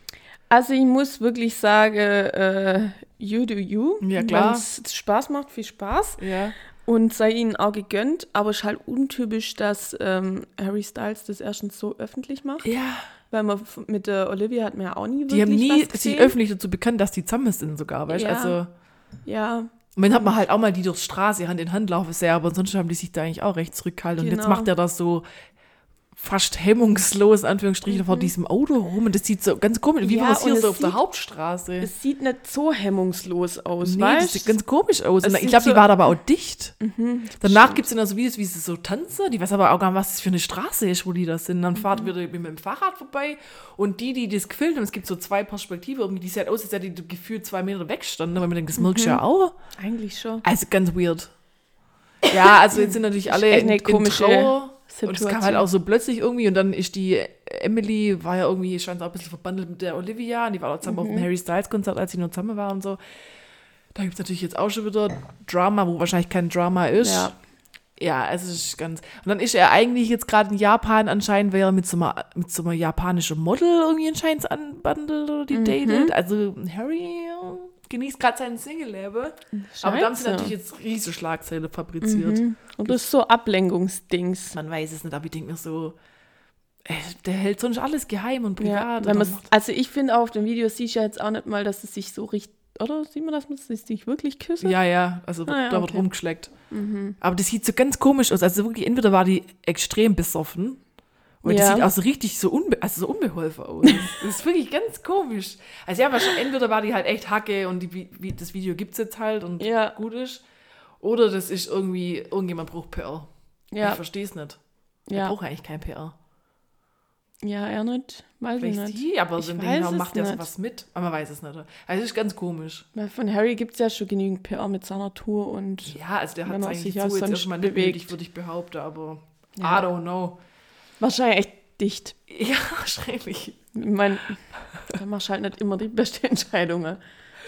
Also ich muss wirklich sagen, äh, you do you. Ja, klar. Wenn es Spaß macht, viel Spaß. Ja. Und sei ihnen auch gegönnt. Aber es ist halt untypisch, dass ähm, Harry Styles das erstens so öffentlich macht. Ja. Weil man mit der Olivia hat man ja auch nie wirklich Die haben nie sich öffentlich dazu bekannt, dass die zusammen sind sogar, weißt du? Ja. Also, Ja, und dann hat man halt auch mal die durchs Straße Hand in Hand laufen sehen, aber sonst haben die sich da eigentlich auch recht zurückgehalten. Und jetzt Genau. macht er das so fast hemmungslos, in Anführungsstrichen, vor diesem Auto rum und das sieht so ganz komisch, wie Mhm. Ja, war das hier so auf der Hauptstraße? es sieht nicht so hemmungslos aus, Nee, das weißt sieht ganz komisch aus. Es Und ich glaube, die so- war aber auch dicht. Danach stimmt. gibt es dann also Videos, wie sie so tanzen. Die weiß aber auch gar nicht, was das für eine Straße ist, wo die das sind. Dann Mhm. fahrt wieder mit dem Fahrrad vorbei. Und die, die das gefilmt haben, es gibt so zwei Perspektiven. Irgendwie, die sieht aus, als hätte die gefühlt zwei Meter wegstanden. Aber man denkt, das merkst du Mhm. ja auch. Eigentlich schon. Also ganz weird. Ja, also jetzt sind natürlich alle in, in komische Trauer. Und es kam Situation. halt auch so plötzlich irgendwie. Und dann ist die Emily, war ja irgendwie, scheint auch ein bisschen verbandelt mit der Olivia. Und die war auch zusammen auf Mhm. dem Harry Styles Konzert, als sie nur zusammen waren und so. Da gibt es natürlich jetzt auch schon wieder Drama, wo wahrscheinlich kein Drama ist. Ja. Ja, es ist ganz. Und dann ist er eigentlich jetzt gerade in Japan anscheinend, weil er mit so einer, mit so einer japanischen Model irgendwie anscheinend anbandelt oder die Mhm. datet. Also Harry genießt gerade sein Single-Leben. Aber da haben sie natürlich jetzt riesige Schlagzeile fabriziert. Mhm. Und das ist so Ablenkungsdings. Man weiß es nicht, aber ich denke mir so, der hält sonst alles geheim und Ja, privat. und macht- also ich finde auch auf dem Video sieht ja jetzt auch nicht mal, dass es sich so richtig, oder sieht man, dass man sich wirklich küssen? ja, ja, also Ah, ja, da wird okay. rumgeschleckt. Aber das sieht so ganz komisch aus. Also wirklich, entweder war die extrem besoffen Und Ja. sieht auch so richtig so, unbe also so unbeholfen aus. Das, ist wirklich ganz komisch. Also ja, wahrscheinlich entweder war die halt echt Hacke und die, wie, das Video gibt es jetzt halt und Ja. gut ist. Oder das ist irgendwie, irgendjemand braucht PR. Ja. Ich verstehe es nicht. Er Ja. braucht eigentlich kein PR. Ja, er nicht. Weiß ich Vielleicht nicht. die, aber Ich so weiß genau es macht er nicht. sowas mit. Aber man weiß es nicht. Also es ist ganz komisch. Weil von Harry gibt es ja schon genügend PR mit seiner Tour und Ja, also der hat es eigentlich auch jetzt erstmal nicht bewegt. nötig, würde ich behaupten, aber Ja. I don't know. Wahrscheinlich echt dicht. Ja, wahrscheinlich. Ich meine, da machst du halt nicht immer die beste Entscheidungen.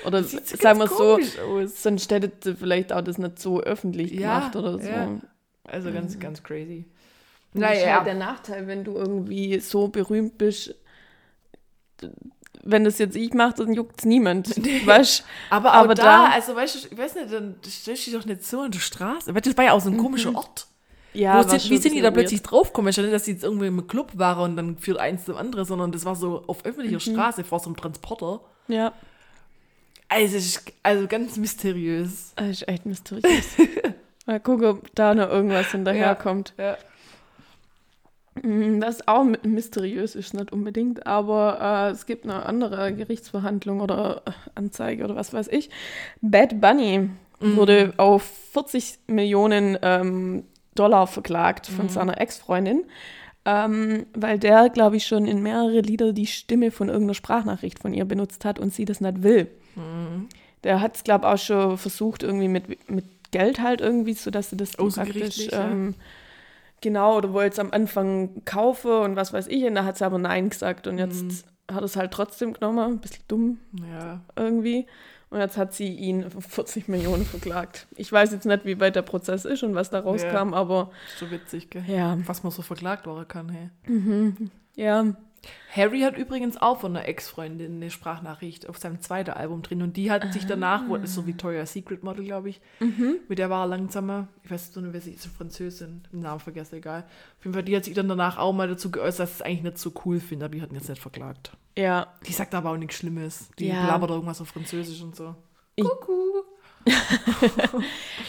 Oder sieht so sagen wir so, aus. sonst hättet ihr vielleicht auch das nicht so öffentlich Ja, gemacht oder so. ja. Also ganz, ganz crazy. Das ist Naja, halt der Nachteil, wenn du irgendwie so berühmt bist. Wenn das jetzt ich mache, dann juckt es niemand. Weißt aber aber da, da- also weißt du, ich weiß nicht, dann stellst du dich doch nicht so an die Straße. Weil das war ja auch so ein komischer Ort. Ja, sind, wie sind die da plötzlich draufgekommen? Ich nicht, dass die jetzt irgendwie im Club waren und dann führt eins zum anderen, sondern das war so auf öffentlicher Straße vor so einem Transporter. Ja, Also, also ganz mysteriös. das ist echt mysteriös. Mal gucken, ob da noch irgendwas hinterherkommt. Ja. Mm, Das auch mysteriös ist nicht unbedingt, aber äh, es gibt eine andere Gerichtsverhandlung oder äh, Anzeige oder was weiß ich. Bad Bunny wurde auf 40 Millionen ähm, Dollar verklagt von seiner Ex-Freundin, ähm, weil der, glaube ich, schon in mehrere Lieder die Stimme von irgendeiner Sprachnachricht von ihr benutzt hat und sie das nicht will. Der hat es, glaube ich, auch schon versucht, irgendwie mit, mit Geld halt irgendwie, sodass sie das dann praktisch, Außergerichtlich, ja. ähm, genau, oder wollte es am Anfang kaufen und was weiß ich, und da hat sie aber Nein gesagt und jetzt Mhm. hat es halt trotzdem genommen, ein bisschen dumm Ja. irgendwie. Und jetzt hat sie ihn auf 40 Millionen verklagt. Ich weiß jetzt nicht, wie weit der Prozess ist und was da rauskam, aber Ist so witzig, gell? ja. Was man so verklagt werden kann, hey. Ja, Harry hat übrigens auch von einer Ex-Freundin eine Sprachnachricht auf seinem zweiten Album drin und die hat sich danach, so Victoria's Secret Model, glaube ich, mit der war er langsamer, ich weiß nicht, wer sie ist, Französin, den Namen vergessen, egal. Auf jeden Fall, die hat sich dann danach auch mal dazu geäußert, dass sie es eigentlich nicht so cool findet, aber die hat ihn jetzt nicht verklagt. ja. Die sagt aber auch nichts Schlimmes. Die Ja. labert irgendwas auf Französisch und so. Kuckuck.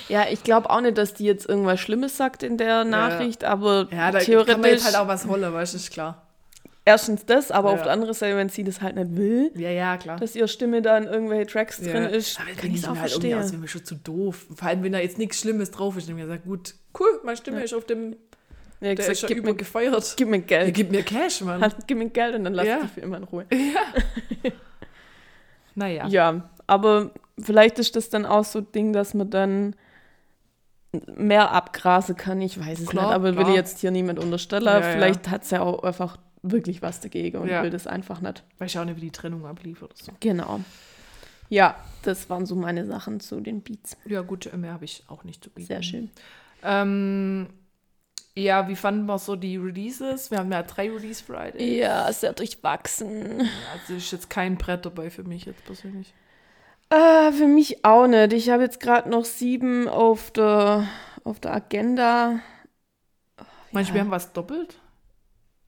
Ja, ich glaube auch nicht, dass die jetzt irgendwas Schlimmes sagt in der Nachricht, aber Ja, da theoretisch kann man jetzt halt auch was holen, weißt du, ist klar. Erstens das, aber Ja. auf der anderen Seite, wenn sie das halt nicht will, Ja, ja, klar. dass ihre Stimme da in irgendwelche Tracks ja. drin ist, Aber kann ich es auch halt verstehen. aus, wenn wir schon zu doof. Vor allem, wenn da jetzt nichts Schlimmes drauf ist, dann wir gesagt, gut, cool, meine Stimme ist auf dem, Ja, der gesagt, ist schon gib, mir, übergefeuert. gib mir Ja, Geld. gib mir Cash, Mann. Halt, gib mir Geld und dann lass Ja. dich für immer in Ruhe. Naja. Ja, aber vielleicht ist das dann auch so ein Ding, dass man dann mehr abgrasen kann. Ich weiß es Klar, nicht, aber will klar. ich jetzt hier niemand unterstellen. Ja, ja. vielleicht hat es ja auch einfach wirklich was dagegen und Ja. will das einfach nicht. Weiß ja auch nicht, wie die Trennung ablief oder so. Genau. Ja, das waren so meine Sachen zu den Beats. Ja, gut, mehr habe ich auch nicht zu bieten. Sehr schön. Ähm, ja, wie fanden wir so die Releases? Wir haben ja drei Release Friday. Ja, sehr durchwachsen. Also ist jetzt kein Brett dabei für mich jetzt persönlich. Äh, für mich auch nicht. Ich habe jetzt gerade noch sieben auf der, auf der Agenda. Du, Ja. wir haben was doppelt?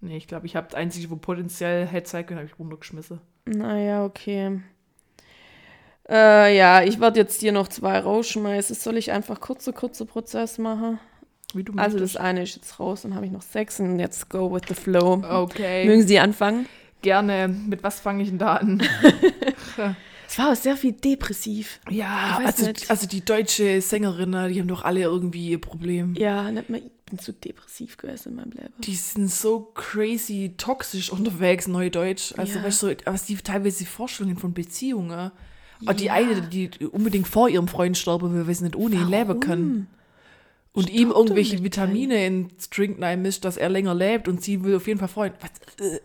Nee, ich glaube, ich habe das einzige, wo potenziell hätte sein können, habe ich runtergeschmissen. Naja, okay. Äh, ja, ich werde jetzt hier noch zwei rausschmeißen. Soll ich einfach kurze, kurze Prozess machen? Wie du Also das möchtest. eine ist jetzt raus, dann habe ich noch sechs und jetzt go with the flow. Okay. Mögen Sie anfangen? Gerne. Mit was fange ich denn da an? Es war auch sehr viel depressiv. ja, also, nicht. also die deutsche Sängerinnen, die haben doch alle irgendwie ihr Problem. Ja, nicht mal, bin zu depressiv gewesen in meinem Leben. Die sind so crazy toxisch unterwegs, Neudeutsch. Also, Ja. weißt du, was die teilweise Vorstellungen von Beziehungen. Und die eine, die unbedingt vor ihrem Freund sterben will, weil sie nicht ohne ihn leben kann. Und ihm Stopp irgendwelche Vitamine ins Drink mischt, dass er länger lebt und sie will auf jeden Fall freuen. Was,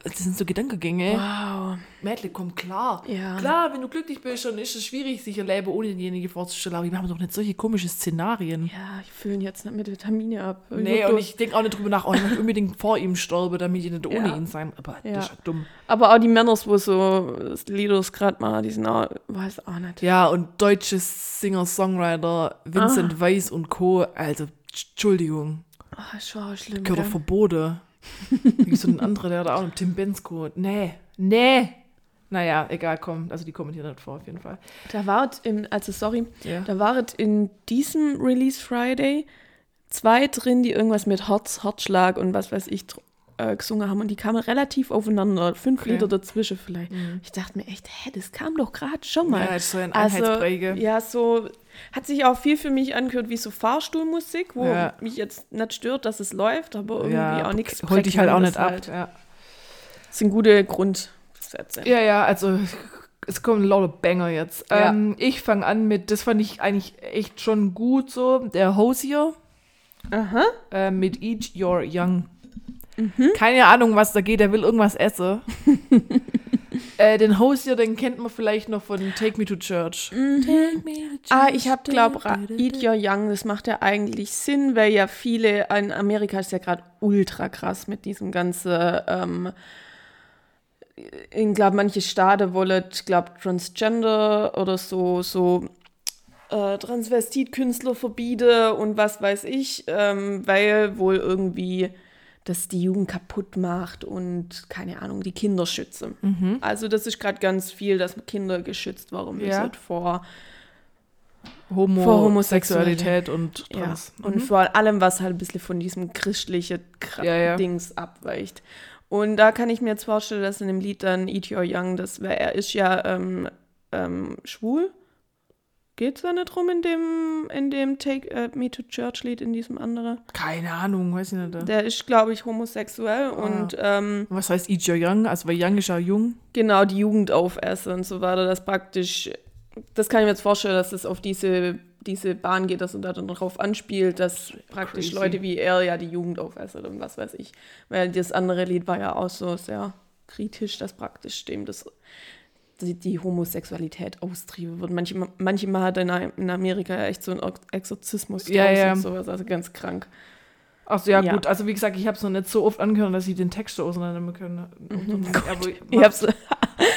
das sind so Gedankengänge. Wow. Mädle, komm klar. Ja. Klar, wenn du glücklich bist, dann ist es schwierig, sich ein Leben ohne denjenigen vorzustellen. Aber wir haben doch nicht solche komischen Szenarien. Ja, ich fülle ihn jetzt nicht mit Vitamine ab. Nee, und ich denke auch nicht drüber nach, oh, ich möchte unbedingt vor ihm sterben, damit ich nicht ohne Ja. ihn sein. Aber Ja. das ist ja dumm. Aber auch die Männer, wo so Lieders gerade mal, die sind auch, weiß auch nicht. Ja, und deutsche Singer-Songwriter Vincent Ah. Weiss und Co. Also, Entschuldigung, Oh, ist schon schlimm. gehört doch gell? verboten. Wie so ein anderer, der da auch noch, Tim Bensko. Nee, nee. Naja, egal, komm. Also, die kommen hier nicht vor, auf jeden Fall. Da war es, im, also sorry, Ja. da war es in diesem Release Friday zwei drin, die irgendwas mit Herz, Herzschlag und was weiß ich äh, gesungen haben und die kamen relativ aufeinander, fünf Okay. Lieder dazwischen vielleicht. Ich dachte mir echt, hä, das kam doch gerade schon mal. Ja, so ein also, ja, so hat sich auch viel für mich angehört wie so Fahrstuhlmusik, wo Ja. mich jetzt nicht stört, dass es läuft, aber irgendwie ja, auch nichts. Holt dich halt auch nicht ab. Prägnantes Ja. Das sind gute Grundsätze. ja, ja, also es kommen lauter Banger jetzt. Ja. Ähm, ich fange an mit, das fand ich eigentlich echt schon gut so, der Hosier Aha. äh, mit Eat Your Young. Mhm. Keine Ahnung, was da geht, der will irgendwas essen. äh, den Hosier, den kennt man vielleicht noch von Take Me to Church. Take me to Ah, church. ich habe, glaube Eat Your Young, das macht ja eigentlich Sinn, weil ja viele, in Amerika ist ja gerade ultra krass mit diesem ganzen, ähm, ich glaube, manche Staaten wollen, ich glaube, Transgender oder so, so äh, Transvestitkünstler verbieten und was weiß ich, ähm, weil wohl irgendwie das die Jugend kaputt macht und, keine Ahnung, die Kinder schützen. Also das ist gerade ganz viel, dass Kinder geschützt werden müssen Ja. vor Homo vor Homosexualität. Sexualität und Ja, Trans. und vor allem, was halt ein bisschen von diesem christlichen Kra Ja. Dings abweicht. Und da kann ich mir jetzt vorstellen, dass in dem Lied dann Eat Your Young, das, weil er ist ja ähm, ähm, schwul. Geht es da nicht drum in dem, in dem Take äh, Me to Church Lied, in diesem anderen? Keine Ahnung, weiß ich nicht. Der ist, glaube ich, homosexuell und ähm, Was heißt Eat Your Young? Also, weil Young ist ja jung. genau die Jugend aufesse und so weiter. Das praktisch, das kann ich mir jetzt vorstellen, dass es auf diese, diese Bahn geht, dass er da dann drauf anspielt, dass praktisch Crazy. Leute wie er ja die Jugend aufessen und was weiß ich. Weil das andere Lied war ja auch so sehr kritisch, dass praktisch dem das die, die Homosexualität austrieben wird. Manche, manchmal hat in, in Amerika echt so einen Exorzismus Ja, ja. und sowas, also ganz krank. Achso, ja, Ja. gut. Also, wie gesagt, ich habe es noch nicht so oft angehört, dass ich den Text so auseinandernehmen können. Aber Ich hab's,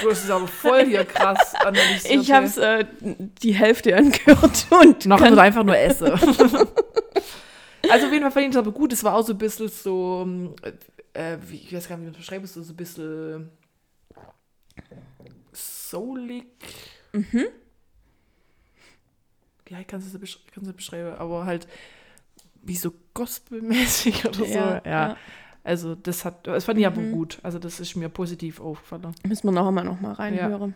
Du hast es aber voll hier krass analysiert. ich hab's äh, die Hälfte angehört und Nachher kann- wird einfach nur essen. also auf jeden Fall fand ich es aber gut. Es war auch so ein bisschen so, äh, wie, ich weiß gar nicht, wie man es beschreibt, so, so ein bisschen soulig. Mhm. Ja, ich kann es nicht besch- nicht beschreiben, aber halt wie so gospelmäßig oder so. Ja, Ja, ja. Also das hat, das fand ich aber Mhm. gut. Also das ist mir positiv aufgefallen. Müssen wir noch einmal noch mal reinhören.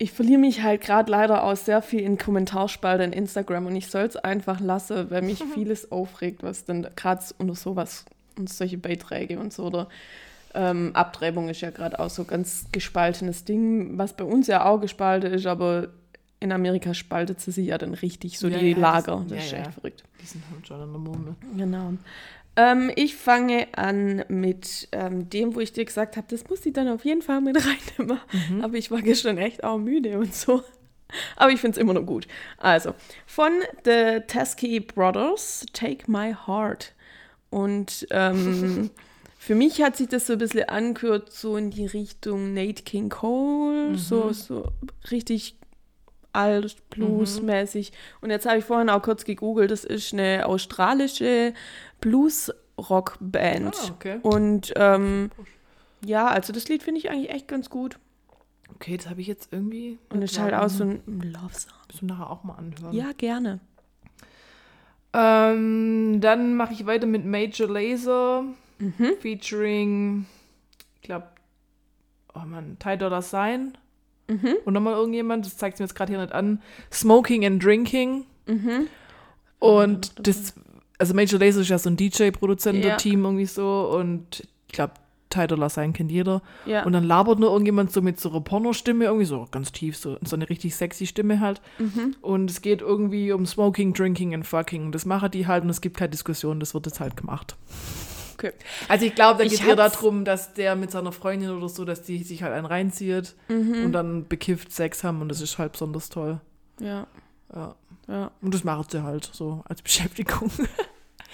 Ich verliere mich halt gerade leider auch sehr viel in Kommentarspalte in Instagram und ich soll es einfach lassen, weil mich vieles aufregt, was dann gerade unter sowas und solche Beiträge und so oder ähm, Abtreibung ist ja gerade auch so ganz gespaltenes Ding, was bei uns ja auch gespalten ist, aber in Amerika spaltet sie sich ja dann richtig, so Ja, die ja, das- Lager. Das, ja, ist ja. echt verrückt. Die sind halt schon an der Murmel. Genau. Ähm, ich fange an mit ähm, dem, wo ich dir gesagt habe, das muss ich dann auf jeden Fall mit reinnehmen. Mhm. Aber ich war gestern echt auch müde und so. Aber ich finde es immer noch gut. Also, von The Teskey Brothers, Take My Heart. Und ähm, für mich hat sich das so ein bisschen angehört, so in die Richtung Nate King Cole, so, so richtig alt, bluesmäßig. Und jetzt habe ich vorhin auch kurz gegoogelt, das ist eine australische Blues-Rock-Band. Ah, okay. Und ähm, ja, also das Lied finde ich eigentlich echt ganz gut. Okay, das habe ich jetzt irgendwie. Und es ist halt auch so ein Love-Song. Müssen wir nachher auch mal anhören. Ja, gerne. Ähm, dann mache ich weiter mit Major Laser Mhm. featuring, ich glaube, oh Mann, Ty Dolla Sign Mhm. und nochmal irgendjemand, das zeigt mir jetzt gerade hier nicht an, Smoking and Drinking Mhm. und das, also Major Laser ist ja so ein DJ-Produzent-Team Ja. irgendwie so und ich glaube, Ty Dolla Sign kennt jeder Ja. und dann labert nur irgendjemand so mit so einer Pornostimme irgendwie so ganz tief, so, so eine richtig sexy Stimme halt Mhm. und es geht irgendwie um Smoking, Drinking and Fucking. Und das machen die halt und es gibt keine Diskussion, das wird jetzt halt gemacht. Okay. Also ich glaube, da Ich geht es eher darum, dass der mit seiner Freundin oder so, dass die sich halt einen reinzieht Mhm. und dann bekifft Sex haben und das ist halt besonders toll. Ja. Ja. Ja. Und das macht sie halt so als Beschäftigung.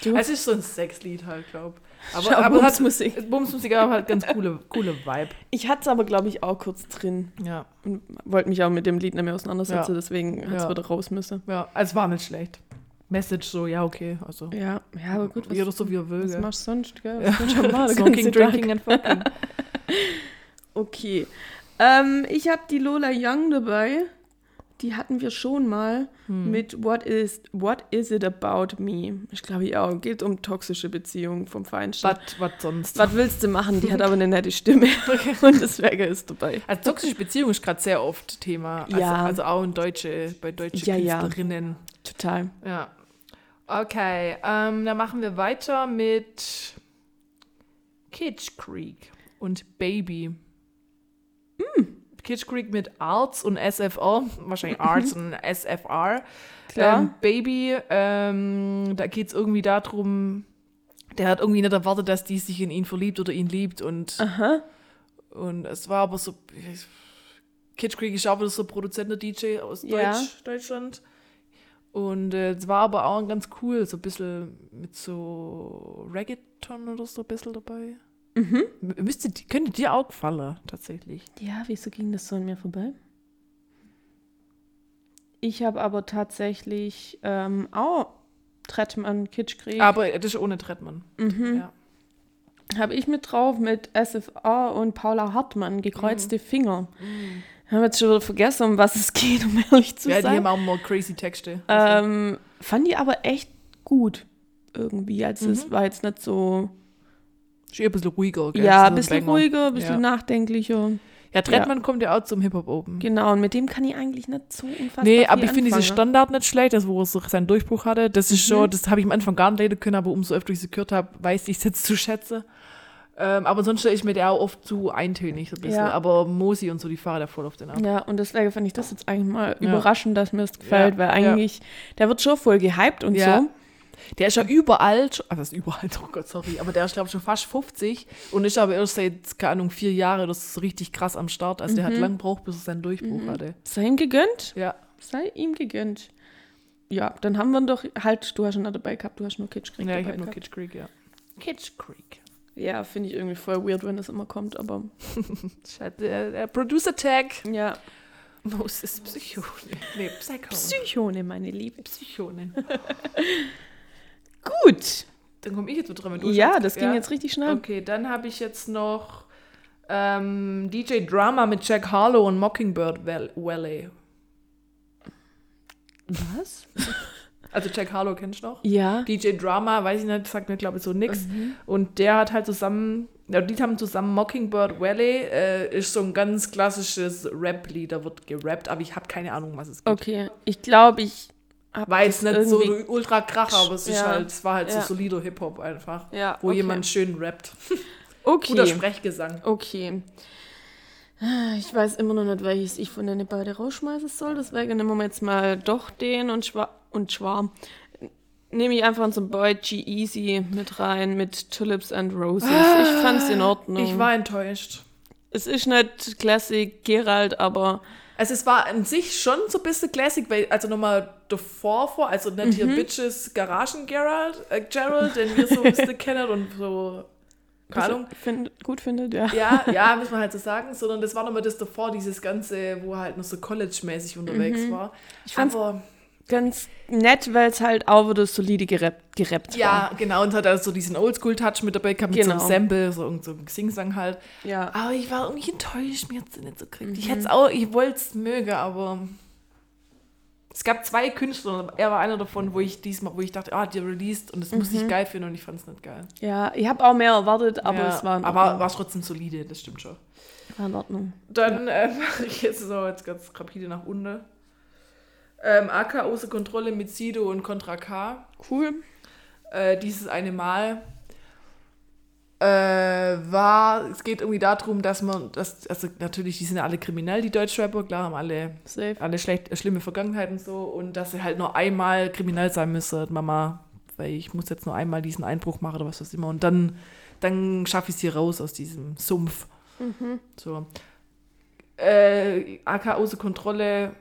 Du- Es ist so ein Sexlied halt, glaube Schau, Aber, aber hat Bumsmusik. Bumsmusik, aber halt ganz coole, coole Vibe. Ich hatte es aber, glaube ich, auch kurz drin. Ja, Und wollte mich auch mit dem Lied nicht mehr auseinandersetzen, Ja. deswegen hat es Ja. wieder raus müssen. ja, es war nicht schlecht. Message so, ja, okay. Also, Ja, ja, aber gut, was, jeder so wie er will. was machst du sonst, gell? Ja. Den Smoking? Drinking and Fucking. Okay. Ähm, ich habe die Lola Young dabei. die hatten wir schon mal Hm. mit What is, What is it about me? Ich glaube, ja, geht um toxische Beziehungen vom Feinstadt. Was, sonst? Was willst du machen? Die hat aber eine nette Stimme und deswegen ist dabei. Also toxische Beziehung ist gerade sehr oft Thema. Also, Ja. Also auch in Deutsche, bei deutschen Ja, ja. Künstlerinnen. Total. Ja. Okay, ähm, dann machen wir weiter mit Kitsch Creek und Baby. Kitsch Creek mit Arts und SFR, wahrscheinlich Arts und SFR. Klar. Ähm, Baby, ähm, da geht es irgendwie darum, der hat irgendwie nicht erwartet, dass die sich in ihn verliebt oder ihn liebt und, Aha. und es war aber so, Kitsch Creek ist auch wieder so Produzent-DJ aus Deutsch, Ja. Deutschland. Und äh, es war aber auch ganz cool, so ein bisschen mit so Reggaeton oder so ein bisschen dabei. Mhm. Müsste, könnte dir auch gefallen, tatsächlich. Ja, wieso ging das so an mir vorbei? Ich habe aber tatsächlich ähm, auch Trettmann Kitschkrieg. Aber das ist ohne Trettmann. Mhm. Ja. Habe ich mit drauf mit SFA und Paula Hartmann, gekreuzte Finger. Ich habe jetzt schon wieder vergessen, um was es geht, um ehrlich zu ja, die haben sein. auch mal crazy Texte. Ähm, fand die aber echt gut irgendwie. Also Mhm. es war jetzt nicht so, ist eher ein bisschen ruhiger. Gell? ja, ein bisschen Banger. ruhiger, ein bisschen Ja. nachdenklicher. Ja, Trettmann kommt ja auch zum Hip-Hop oben. Genau, und mit dem kann ich eigentlich nicht so unfassbar Nee, aber ich finde diese anfangen. Standard nicht schlecht, das wo er so seinen Durchbruch hatte. Das ist Mhm. schon, das habe ich am Anfang gar nicht leiden können, aber umso öfter ich sie gehört habe, weiß ich es jetzt zu schätzen. Ähm, aber sonst stelle ich mir der auch oft zu eintönig so ein bisschen. Ja. Aber Mosi und so, die fahren da voll auf den ab. Ja, und deswegen fand ich das jetzt eigentlich mal Ja. überraschend, dass mir das gefällt, Ja, weil ja. eigentlich, der wird schon voll gehypt und Ja. so. Der ist ja überall, also ist überall, oh Gott, sorry, aber der ist, glaube ich, schon fast 50 und ist aber erst seit, keine Ahnung, vier Jahren, das ist richtig krass am Start. Also der hat Mhm. lang gebraucht, bis er seinen Durchbruch hatte. Sei ihm gegönnt. Ja. Sei ihm gegönnt. Ja, dann haben wir doch halt, du hast schon noch dabei gehabt, du hast nur Kitschkrieg Ja, dabei ich habe nur. Kitsch Creek, ja. Kitsch Creek. Ja, finde ich irgendwie voll weird, wenn das immer kommt, aber Der, der Producer Tag. ja. Moses Psycho. Nee, Psycho. Psychone, meine Liebe. Psychonin. Gut. Dann komme ich jetzt mit dran. du Ja, das ging jetzt richtig schnell. Okay, dann habe ich jetzt noch ähm, DJ Drama mit Jack Harlow und Mockingbird Val- Valley. Was? Also Jack Harlow kennst du noch? Ja. DJ Drama, weiß ich nicht, sagt mir glaube ich so nix. Mhm. Und der hat halt zusammen, ja, die haben zusammen Mockingbird Valley, äh, ist so ein ganz klassisches Rap-Lied, da wird gerappt, aber ich habe keine Ahnung, was es geht. Okay, ich glaube, ich habe War jetzt nicht so ultra kracher, aber es ist Ja. halt, es war halt Ja. so solider Hip-Hop einfach, Ja, wo okay. jemand schön rappt. Okay. Guter Sprechgesang. Okay. Ich weiß immer noch nicht, welches ich von den beiden rausschmeißen soll. Deswegen nehmen wir jetzt mal doch den und Schwa und Schwarm. Nehme ich einfach unseren Boy G-Easy mit rein mit Tulips and Roses. Ich fand's in Ordnung. Ich war enttäuscht. es ist nicht Classic Gerald, aber Also es war an sich schon so ein bisschen Classic, weil, also nochmal davor vor, also nicht hier Mhm. Bitches Garagen Gerald, äh, Gerald, den wir so ein bisschen kennen und so, Ahnung. find, gut findet, ja. Ja, ja, muss man halt so sagen, sondern das war nochmal das davor, dieses Ganze, wo er halt noch so College-mäßig unterwegs war. Mhm. Ich fand's Aber, Ganz nett, weil es halt auch wieder solide gerappt, gerappt ja, genau, und hat also so diesen Oldschool-Touch mit dabei gehabt, mit Genau. so einem Sample, so, so einem Singsang halt. war. Ja. Aber ich war irgendwie enttäuscht, mir hat sie nicht so gekriegt. Mhm. Ich hätte es auch, ich wollte es mögen, aber es gab zwei Künstler er war einer davon, wo ich diesmal, wo ich dachte, ah, die released und das muss Mhm. ich geil finden und ich fand es nicht geil. ja, ich habe auch mehr erwartet, aber ja, es war aber war es trotzdem solide, das stimmt schon. war in Ordnung. Dann äh, mache ich jetzt so jetzt ganz rapide nach unten. Ähm, AK außer Kontrolle mit Sido und Contra K. Cool. Äh, dieses eine Mal äh, war, es geht irgendwie darum, dass man, dass, also natürlich, die sind ja alle kriminell, die Deutschrapper, klar, haben alle Safe. alle schlecht, schlimme Vergangenheit und so und dass sie halt nur einmal kriminell sein müssen, Mama, weil ich muss jetzt nur einmal diesen Einbruch machen oder was weiß immer und dann, dann schaffe ich sie raus aus diesem Sumpf. So. Äh, AK außer Kontrolle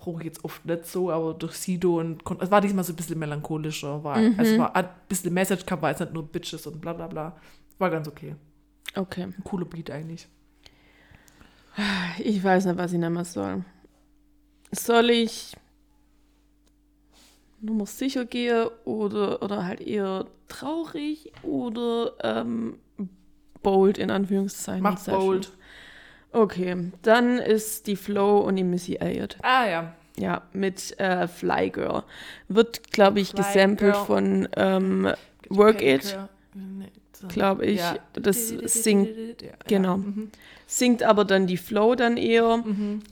brauche ich jetzt oft nicht so, aber durch Sido und Kon es war diesmal so ein bisschen melancholischer, war, Mhm. also war ein bisschen Message gehabt, war jetzt nicht nur Bitches und bla bla bla. War ganz okay. Okay. Ein cooler Beat eigentlich. Ich weiß nicht, was ich nehmen soll. Soll ich Nummer sicher gehen oder, oder halt eher traurig oder ähm, bold in Anführungszeichen? Mach bold. Okay, dann ist die Flo und die Missy Elliott. Ah ja. Ja, mit äh, Fly Girl. Wird, glaube ich, Fly gesampelt Girl. von ähm, Work It, Nee, so. glaube ich. Ja. Das singt, Ja, genau. mhm. singt aber dann die Flo dann eher.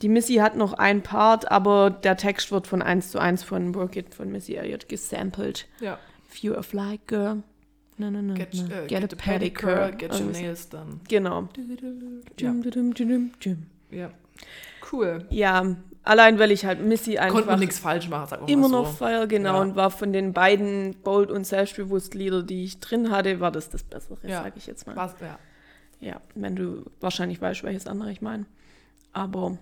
Die Missy hat noch ein Part, aber der Text wird von 1 zu 1 von Work It von Missy Elliott gesampelt. Ja. If you're a fly girl, no, no, no, Get, no. äh, get, get a pedicure, get your nails done. Genau. Ja. Cool. Ja, allein weil ich halt Missy Konnte man einfach nichts falsch machen, sag mal immer so. noch feier, genau, Ja. und war von den beiden bold und selbstbewusst Lieder, die ich drin hatte, war das das Bessere, Ja. sag ich jetzt mal. Was, ja. Ja, wenn du wahrscheinlich weißt, welches andere ich meine. Aber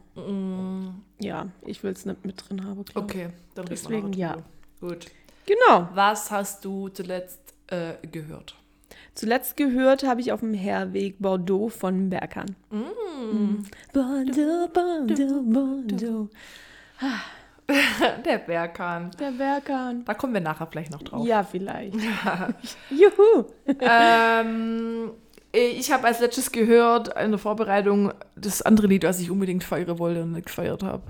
ja, ich will es nicht mit drin haben. Mm, Okay, dann Deswegen, ja. Gut. Genau. Was hast du zuletzt äh, gehört? Zuletzt gehört habe ich auf dem Herweg Bordeaux von Berkan. Mm. Bordeaux, Bordeaux, Bordeaux. Der Berkan. Der Berkan. Da kommen wir nachher vielleicht noch drauf. Ja, vielleicht. Juhu. ähm, ich habe als letztes gehört in der Vorbereitung das andere Lied, was ich unbedingt feiern wollte und nicht gefeiert habe.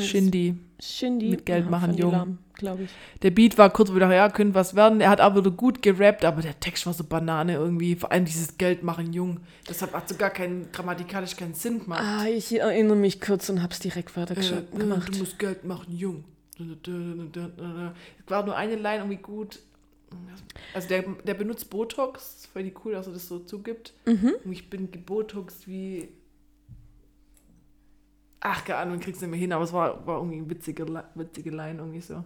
Shindy. Shindy. Mit Geld machen, von jung. Glaube ich. Der Beat war kurz wieder, ja, könnte was werden. Er hat aber wieder gut gerappt, aber der Text war so Banane irgendwie. Vor allem dieses Geld machen jung. Deshalb hat so gar keinen, grammatikalisch keinen Sinn gemacht. Ah, ich erinnere mich kurz und habe es direkt Äh, weitergeschaut äh, gemacht. Du musst Geld machen, jung. Es war nur eine Line irgendwie gut. Also der, der benutzt Botox, voll die cool, dass er das so zugibt. Mhm. Und ich bin gebotoxt wie. Ach, keine Ahnung, kriegst du nicht mehr hin, aber es war, war irgendwie eine witzige, witzige Line irgendwie so.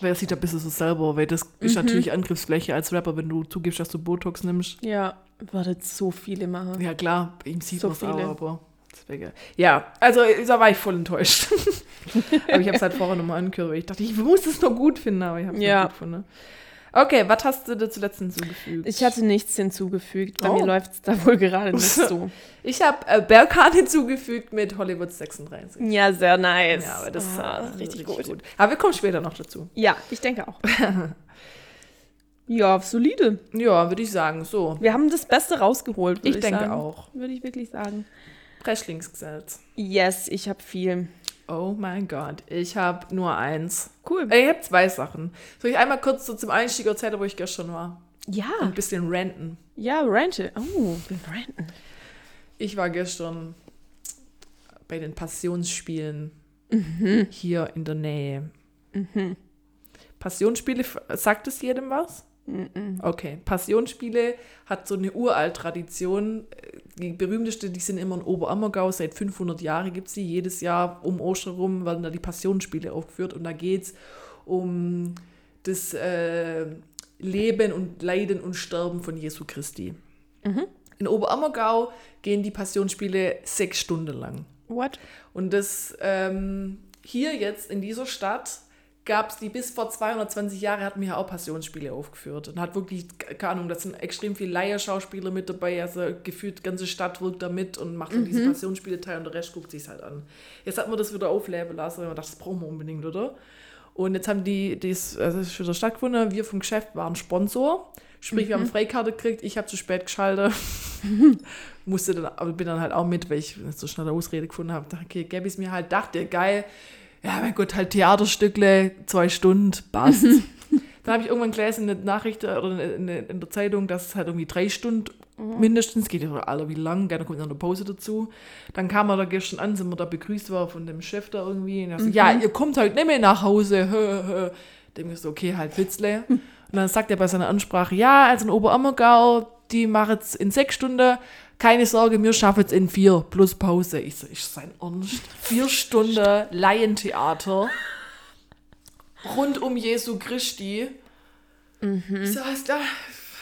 Weil er sieht ein bisschen so selber, weil das ist Mhm. natürlich Angriffsfläche als Rapper, wenn du zugibst, dass du Botox nimmst. Ja, wartet so viele machen. Ja, klar, ihm sieht So man es auch, aber deswegen. Ja, also da war ich voll enttäuscht. aber ich habe es halt vorher nochmal angehört, ich dachte, ich muss es noch gut finden, aber ich habe es Ja. nicht gut gefunden. Okay, was hast du dir zuletzt hinzugefügt? Ich hatte nichts hinzugefügt. Bei Oh. mir läuft es da wohl gerade nicht so. Ich habe äh, Berkan hinzugefügt mit Hollywood 36. Ja, sehr nice. Ja, aber das ist Ah, äh, richtig, gut. Aber wir kommen später noch dazu. Ja, ich denke auch. ja, solide. Ja, würde ich sagen, so. Wir haben das Beste rausgeholt, würde Ich ich, denke sagen. auch. Würde ich wirklich sagen. Presslingsgesetz. Yes, ich habe viel. Oh mein Gott, ich habe nur eins. Cool. Ich habe zwei Sachen. Soll ich einmal kurz so zum Einstieg erzählen, wo ich gestern war? Ja, Ein bisschen ranten. ja, Rente. Oh, wir ranten. Ich war gestern bei den Passionsspielen Mhm. hier in der Nähe. Passionsspiele, sagt es jedem was? Okay, Passionsspiele hat so eine Uralt-Tradition. Die berühmteste, die sind immer in Oberammergau. Seit 500 Jahren gibt es sie. Jedes Jahr um Ostern rum werden da die Passionsspiele aufgeführt. Und da geht es um das äh, Leben und Leiden und Sterben von Jesu Christi. In Oberammergau gehen die Passionsspiele sechs Stunden lang. What? Und das ähm, hier jetzt in dieser Stadt gab es die bis vor 220 Jahren hatten wir ja auch Passionsspiele aufgeführt und hat wirklich, keine Ahnung, da sind extrem viele Laierschauspieler mit dabei, also gefühlt die ganze Stadt wirkt da mit und macht dann diese Passionsspiele teil und der Rest guckt sich halt an. Jetzt hat man das wieder aufleben lassen und man dachte, das brauchen wir unbedingt, oder? Und jetzt haben die, das, also das ist wieder stattgefunden, wir vom Geschäft waren Sponsor, sprich wir haben eine Freikarte gekriegt, ich habe zu spät geschaltet, musste dann, aber bin dann halt auch mit, weil ich so schnell eine Ausrede gefunden habe. Okay, gäbe ich es mir halt, dachte, geil, ja, mein Gott, halt Theaterstückle, zwei Stunden, passt. dann habe ich irgendwann gelesen in der Nachricht oder in, der Zeitung, dass es halt irgendwie drei Stunden mindestens geht, ja alle wie lang, dann kommt noch eine Pause dazu. Dann kam er da gestern an, sind wir da begrüßt worden von dem Chef da irgendwie. Und er so, ja, ihr kommt halt nicht mehr nach Hause. Hö, hö. Dem ist okay, halt Witzle. Und dann sagt er bei seiner Ansprache, ja, also in Oberammergau, die machen es in sechs Stunden. Keine Sorge, wir schaffen es in vier plus Pause. Ich so, ist sein Ernst? Vier Stunden Laientheater rund um Jesu Christi. Ich so, klar,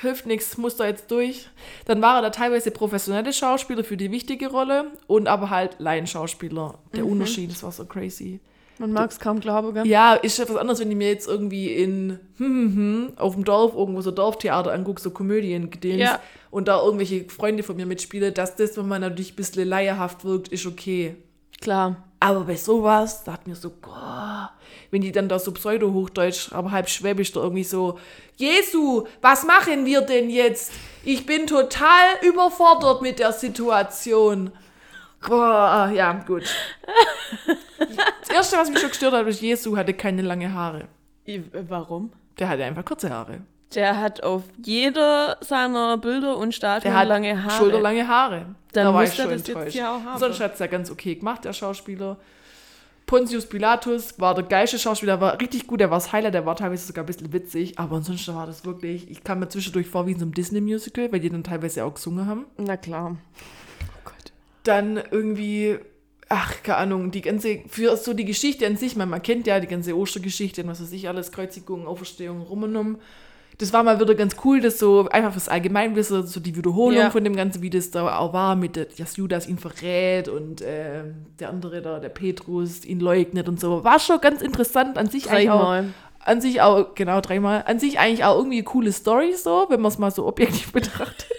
hilft nichts, muss da jetzt durch. Dann waren da teilweise professionelle Schauspieler für die wichtige Rolle und aber halt Laienschauspieler. Der Unterschied, das war so crazy. Man mag es kaum glauben, gell? Ja, ist etwas anderes, wenn ich mir jetzt irgendwie in hm, hm, hm, auf dem Dorf irgendwo so Dorftheater angucke, so Komödien gedehnt Ja. und da irgendwelche Freunde von mir mitspiele, dass das, wenn man natürlich ein bisschen leierhaft wirkt, ist okay. Klar. Aber bei sowas, da hat mir so, boah, wenn die dann da so pseudo-hochdeutsch, aber halb schwäbisch da irgendwie so, Jesu, was machen wir denn jetzt? Ich bin total überfordert mit der Situation. Boah, ja, gut. Das Erste, was mich schon gestört hat, ist, Jesu hatte keine lange Haare. I- Warum? Der hatte einfach kurze Haare. Der hat auf jeder seiner Bilder und Statuen Der hat lange Haare. schulterlange Haare. Dann da war ich schon das jetzt enttäuscht. ja auch haben. Sonst hat es ja ganz okay gemacht, der Schauspieler. Pontius Pilatus war der geilste Schauspieler, der war richtig gut, der war das Highlight, der war teilweise sogar ein bisschen witzig, aber ansonsten war das wirklich, ich kam mir zwischendurch vor wie in so einem Disney-Musical, weil die dann teilweise auch gesungen haben. Na klar. Dann irgendwie, ach, keine Ahnung, die ganze, für so die Geschichte an sich, man, man kennt ja die ganze Ostergeschichte und was weiß ich, alles, Kreuzigung, Auferstehung, rumgenommen. Das war mal wieder ganz cool, das so einfach fürs Allgemeinwissen, so die Wiederholung Ja. von dem Ganzen, wie das da auch war, mit der, dass Judas ihn verrät und äh, der andere da, der Petrus, ihn leugnet und so. War schon ganz interessant an sich eigentlich auch. Dreimal. An sich auch, genau, dreimal. An sich eigentlich auch irgendwie eine coole Story, so, wenn man es mal so objektiv betrachtet.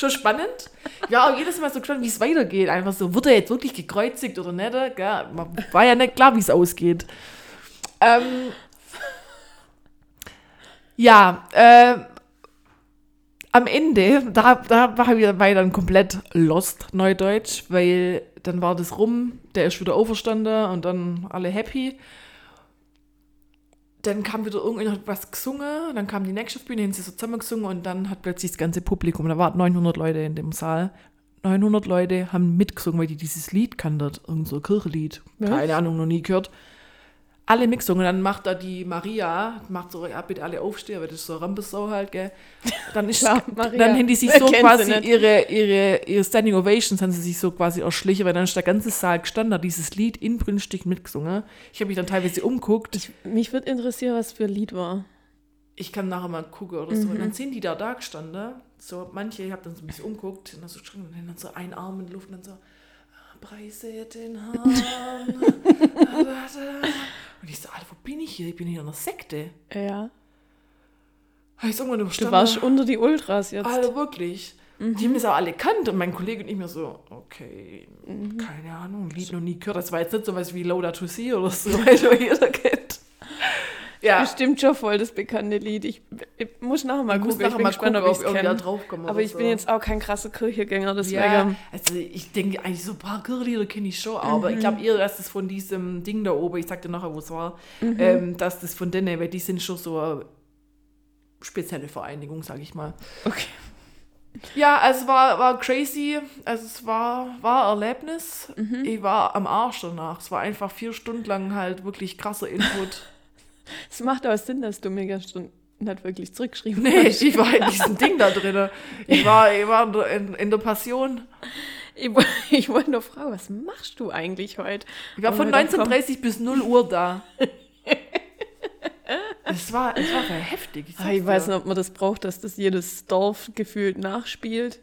Schon spannend. Ja, auch jedes Mal so gespannt, wie es weitergeht. Einfach so, wird er jetzt wirklich gekreuzigt oder nicht? Gell? Man- War ja nicht klar, wie es ausgeht. Ähm, ja, äh, am Ende, da, da war ich dann komplett lost, Neudeutsch, weil dann war das rum, der ist wieder auferstanden und dann alle happy. Dann kam wieder irgendjemand hat was gesungen, dann kam die nächste Bühne, haben sie so zusammen gesungen und dann hat plötzlich das ganze Publikum, da waren 900 Leute in dem Saal, 900 Leute haben mitgesungen, weil die dieses Lied kannten, irgend so ein Kirchenlied, keine Ahnung, noch nie gehört. Alle mitgesungen, dann macht da die Maria, macht so, ja, bitte alle aufstehen, weil das ist so eine Rampensau halt, gell. Dann ist, Klar, Maria. dann haben die sich so quasi ihre, ihre, ihre Standing Ovations haben sie sich so quasi erschlichen, weil dann ist der ganze Saal gestanden, hat dieses Lied inbrünstig mitgesungen. Ich habe mich dann teilweise umguckt. Ich, mich würde interessieren, was für ein Lied war. ich kann nachher mal gucken oder so. Und dann sind die da da gestanden. So, manche, ich habe dann so ein bisschen umguckt und dann so und dann so ein Arm in die Luft und dann so, "Ah, preise den Herrn. und ich so, Alter, wo bin ich hier? Ich bin hier in einer Sekte. Ja. Habe ich irgendwann Du überstanden. warst unter die Ultras jetzt. Alter, wirklich. Die haben es auch alle kannt und mein Kollege und ich mir so, okay, Mhm. keine Ahnung, Lied noch nie gehört. Das war jetzt nicht so was wie Loda to See oder so, weil du jeder kennt. Ja, Bestimmt schon voll das bekannte Lied. Ich, ich muss nachher mal gucken. nachher ich bin mal gespannt, gucken, ob ich es kenne. drauf komme. Aber ich bin so. jetzt auch kein krasser Kirchengänger, deswegen. Ja, also ich denke eigentlich so ein paar Kirchenlieder kenne ich schon, aber Mhm. ich glaube eher, dass das von diesem Ding da oben, ich sag dir nachher, wo es war, Mhm. ähm, dass das von denen, weil die sind schon so eine spezielle Vereinigung, sag ich mal. Okay. Ja, also es war, war crazy, also es war, war ein Erlebnis. Mhm. Ich war am Arsch danach. Es war einfach vier Stunden lang halt wirklich krasser Input. Es macht auch Sinn, dass du mir gestern nicht wirklich zurückgeschrieben nee, hast. ich war in diesem Ding da drin. Ich war, ich war in der, in, der Passion. Ich, ich wollte nur fragen, was machst du eigentlich heute? Ich war Und von wir dann 19.30 bis 0 Uhr da. Es war, es war heftig. Ich, Ah, ich weiß nicht, ob man das braucht, dass das jedes Dorf gefühlt nachspielt.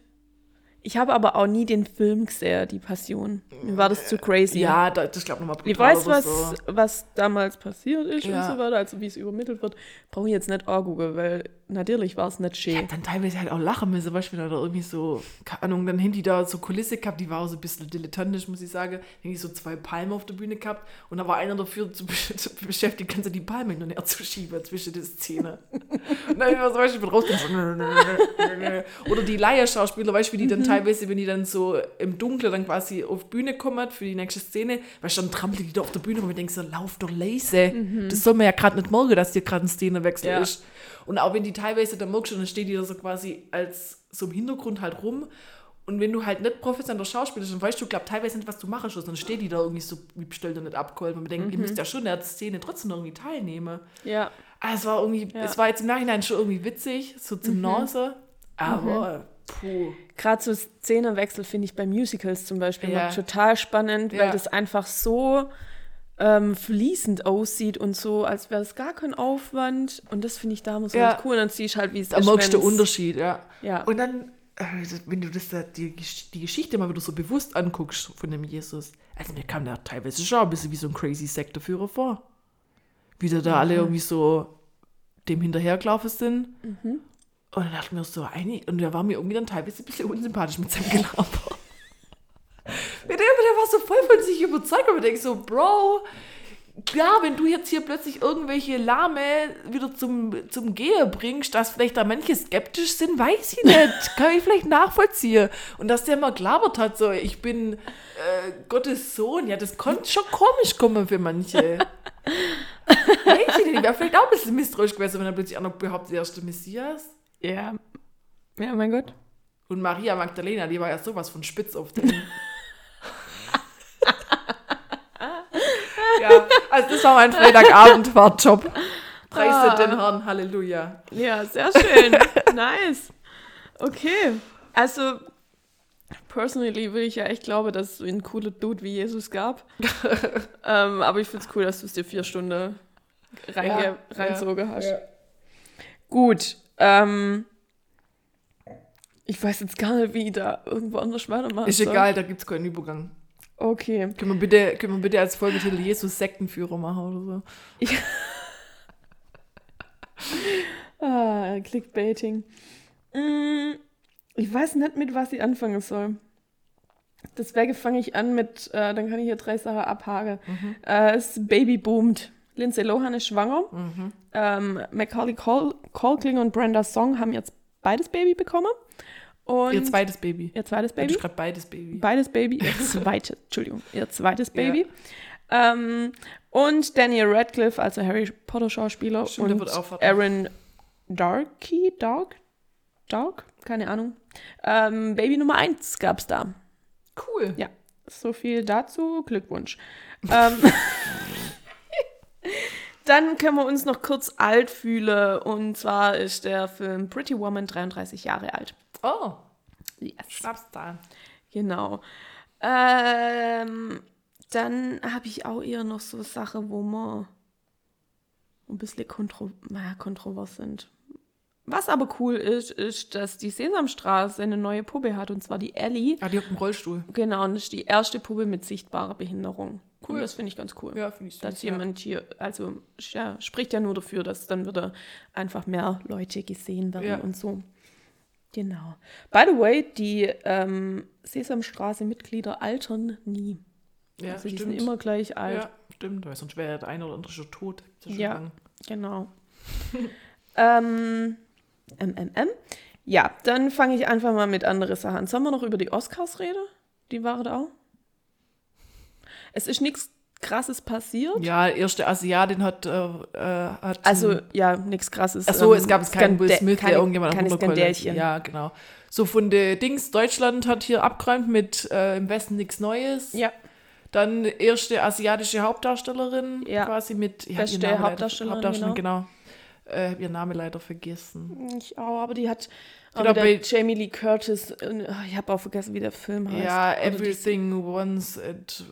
Ich habe aber auch nie den Film gesehen, Die Passion. Mir war das zu crazy. Ja, da, das glaube ich nochmal Ich weiß, was, so. was damals passiert ist Ja. und so weiter, also wie es übermittelt wird, brauche ich jetzt nicht angucken, weil natürlich war es nicht Ich schön. hab dann teilweise halt auch lachen müssen, Beispiel da irgendwie so, keine Ahnung, dann die da so Kulisse gehabt, die war auch so ein bisschen dilettantisch, muss ich sagen. Dann die so zwei Palmen auf der Bühne gehabt und da war einer dafür zu, zu beschäftigt, kannst du die Palme hin und her zu schieben zwischen die Szene. und dann hab ich zum Beispiel raus so. Oder die Leierschauspieler, weißt du, wie die dann teilweise, wenn die dann so im Dunkeln dann quasi auf die Bühne kommen für die nächste Szene, weißt du, dann trampeln die da auf der Bühne und denkst so, lauf doch leise. Das soll man ja gerade nicht morgen, dass dir gerade ein Szenewechsel Ja. ist. Und auch wenn die teilweise, da merkst du, dann steht die da so quasi als so im Hintergrund halt rum. Und wenn du halt nicht professioneller Schauspieler bist, dann weißt du, glaub teilweise nicht, was du machen sollst. Dann steht die da irgendwie so wie bestellt und nicht abgeholt. Und man denkt, ihr müsst ja schon in der Szene trotzdem irgendwie teilnehmen. Ja, Ah, es war irgendwie, Ja. es war jetzt im Nachhinein schon irgendwie witzig, so zum Nase. Aber, puh. gerade so Szenenwechsel finde ich bei Musicals zum Beispiel Ja. total spannend, Ja. weil das einfach so ähm, fließend aussieht und so, als wäre es gar kein Aufwand. Und das finde ich damals Ja. halt cool. Und dann siehst du halt, wie es Da ist, merkst du Unterschied, ja. Ja. Und dann, äh, wenn du das da, die, die Geschichte mal wieder so bewusst anguckst von dem Jesus, also mir kam da teilweise schon ein bisschen wie so ein crazy Sekteführer vor. Wie da, da alle irgendwie so dem hinterhergelaufen sind. Und dann dachte ich mir so, einig, und der war mir irgendwie dann teilweise ein bisschen unsympathisch mit seinem Gelaber. Mit dem, der war so voll von sich überzeugt, und ich denke so, Bro, ja, wenn du jetzt hier plötzlich irgendwelche Lahme wieder zum, zum Gehen bringst, dass vielleicht da manche skeptisch sind, weiß ich nicht. Kann ich vielleicht nachvollziehen. Und dass der mal gelabert hat, so, ich bin äh, Gottes Sohn, ja, das konnte schon komisch kommen für manche. weiß ich nicht, ich wäre vielleicht auch ein bisschen misstrauisch gewesen, wenn er plötzlich auch noch behauptet, der erste Messias. Ja. Ja, mein Gott. Und Maria Magdalena, die war ja sowas von spitz auf den. ja, also das war mein Freitagabend, war top. Preise Ah. den Herrn, Halleluja. Ja, sehr schön. nice. Okay. Also, personally will ich ja echt glauben, dass es so einen coolen Dude wie Jesus gab. ähm, aber ich finde es cool, dass du es dir vier Stunden reinge Ja, ja, hast. ja. Gut. Ähm, ich weiß jetzt gar nicht, wie ich da irgendwo anders weitermachen Ist egal, da gibt es keinen Übergang. Okay. Können wir bitte, können wir bitte als Folgetitel Jesus Sektenführer machen oder so? Ah, Clickbaiting. Mm, ich weiß nicht, mit was ich anfangen soll. Deswegen fange ich an mit, äh, dann kann ich hier drei Sachen abhaken. Äh, es Baby boomt. Lindsay Lohan ist schwanger. Ähm, Macaulay Culkin und Brenda Song haben jetzt beides Baby bekommen. Und Ihr zweites Baby. ihr zweites Baby? Ich schreibe beides Baby. Beides Baby. Ihr zweites, Entschuldigung, ihr zweites Baby. Ähm, und Daniel Radcliffe, also Harry Potter Schauspieler. Stimmt, und. Aaron Darky, Dark, Dark, keine Ahnung. Ähm, Baby Nummer 1 gab es da. Cool. Ja, so viel dazu. Glückwunsch. ähm, dann können wir uns noch kurz alt fühlen. Und zwar ist der Film Pretty Woman 33 Jahre alt. Oh, Yes. Schnapszahl. Genau. Ähm, dann habe ich auch eher noch so Sachen, wo wir ein bisschen kontro naja, kontrovers sind. Was aber cool ist, ist, dass die Sesamstraße eine neue Puppe hat, und zwar die Ellie. Ah, die hat einen Rollstuhl. Genau, und das ist die erste Puppe mit sichtbarer Behinderung. Cool. Und das finde ich ganz cool. Ja, finde ich süß. Dass ja. jemand hier, also ja, spricht ja nur dafür, dass dann wieder einfach mehr Leute gesehen werden Ja. und so. Genau. By the way, die ähm, Sesamstraße-Mitglieder altern nie. Ja, also die stimmt. sind immer gleich alt. Ja, stimmt, weil sonst wäre der eine oder andere schon tot. Schon Ja. lang. Genau. ähm, MMM. Ja, dann fange ich einfach mal mit anderen Sachen an. Sollen wir noch über die Oscars reden? Die waren da auch. Es ist nichts Krasses passiert. Ja, erste Asiatin hat, äh, äh, hat Also, ja, nichts Krasses. Ach so, ähm, es gab es keinen Will Smith, keine, der irgendjemand keine. Skandälchen. Ja, genau. So von der Dings, Deutschland hat hier abgeräumt mit äh, im Westen nichts Neues. Ja, Dann erste asiatische Hauptdarstellerin, Ja. quasi mit hab Beste Hauptdarstellerin, Hauptdarstellerin, genau. Äh, hab ihren Namen leider vergessen. ich auch, aber die hat Genau, bei- Jamie Lee Curtis, äh, ich habe auch vergessen, wie der Film heißt. Ja, Oder Everything Once and